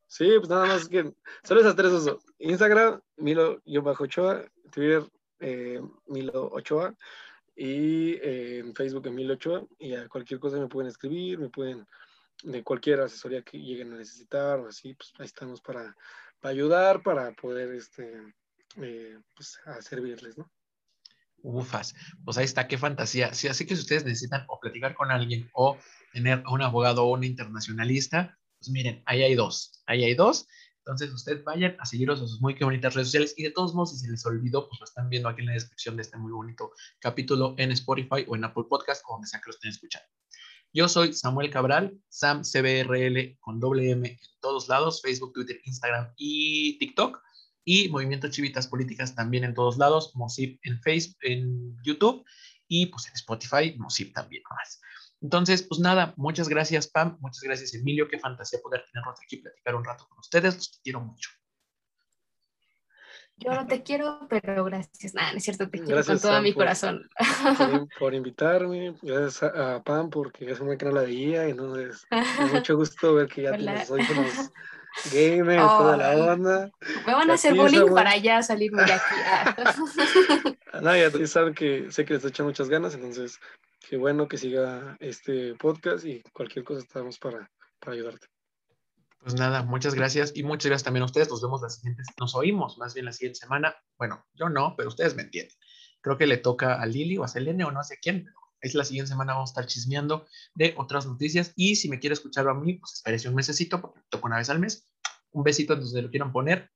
Speaker 2: Sí, pues nada más que solo esas tres uso. Instagram, Milo-Ochoa, Twitter, eh, Milo Ochoa y eh, en Facebook, Milo Ochoa. Y a cualquier cosa me pueden escribir, me pueden, de cualquier asesoría que lleguen a necesitar o así, pues ahí estamos para, ayudar, para poder, este, eh, pues, a servirles, ¿no?
Speaker 1: Ufas, pues ahí está, qué fantasía. Sí, así que si ustedes necesitan o platicar con alguien o tener un abogado o un internacionalista, pues miren, ahí hay dos, ahí hay dos. Entonces, ustedes vayan a seguirlos a sus muy bonitas redes sociales y de todos modos, si se les olvidó, pues lo están viendo aquí en la descripción de este muy bonito capítulo en Spotify o en Apple Podcast o donde sea que lo estén escuchando. Yo soy Samuel Cabral, Sam CBRL con doble M en todos lados, Facebook, Twitter, Instagram y TikTok. Y Movimiento Chivitas Políticas también en todos lados, Mosip en Facebook, en YouTube y pues en Spotify, Mosip también más. Entonces, pues nada, muchas gracias, Pam, muchas gracias, Emilio. Qué fantasía poder tenerlos aquí platicar un rato con ustedes. Los quiero mucho.
Speaker 3: Yo no te quiero, pero gracias. Nada, no es cierto, te quiero con todo mi corazón.
Speaker 2: Por, invitarme, gracias a, Pam porque es una que no la veía, entonces mucho gusto ver que ya tienes hoy con los gamers, toda la onda.
Speaker 3: Me van a hacer bullying para ya salirme de aquí.
Speaker 2: no, ya saben que sé que les echan muchas ganas, entonces qué bueno que siga este podcast y cualquier cosa estamos para, para ayudarte.
Speaker 1: Pues nada, muchas gracias y muchas gracias también a ustedes. Nos vemos la siguiente, nos oímos más bien la siguiente semana. Bueno, yo no, pero ustedes me entienden. Creo que le toca a Lili o a Selene o no sé quién, es la siguiente semana vamos a estar chismeando de otras noticias y si me quiere escuchar a mí, pues espérese un mesecito porque me toca una vez al mes. Un besito donde lo quieran poner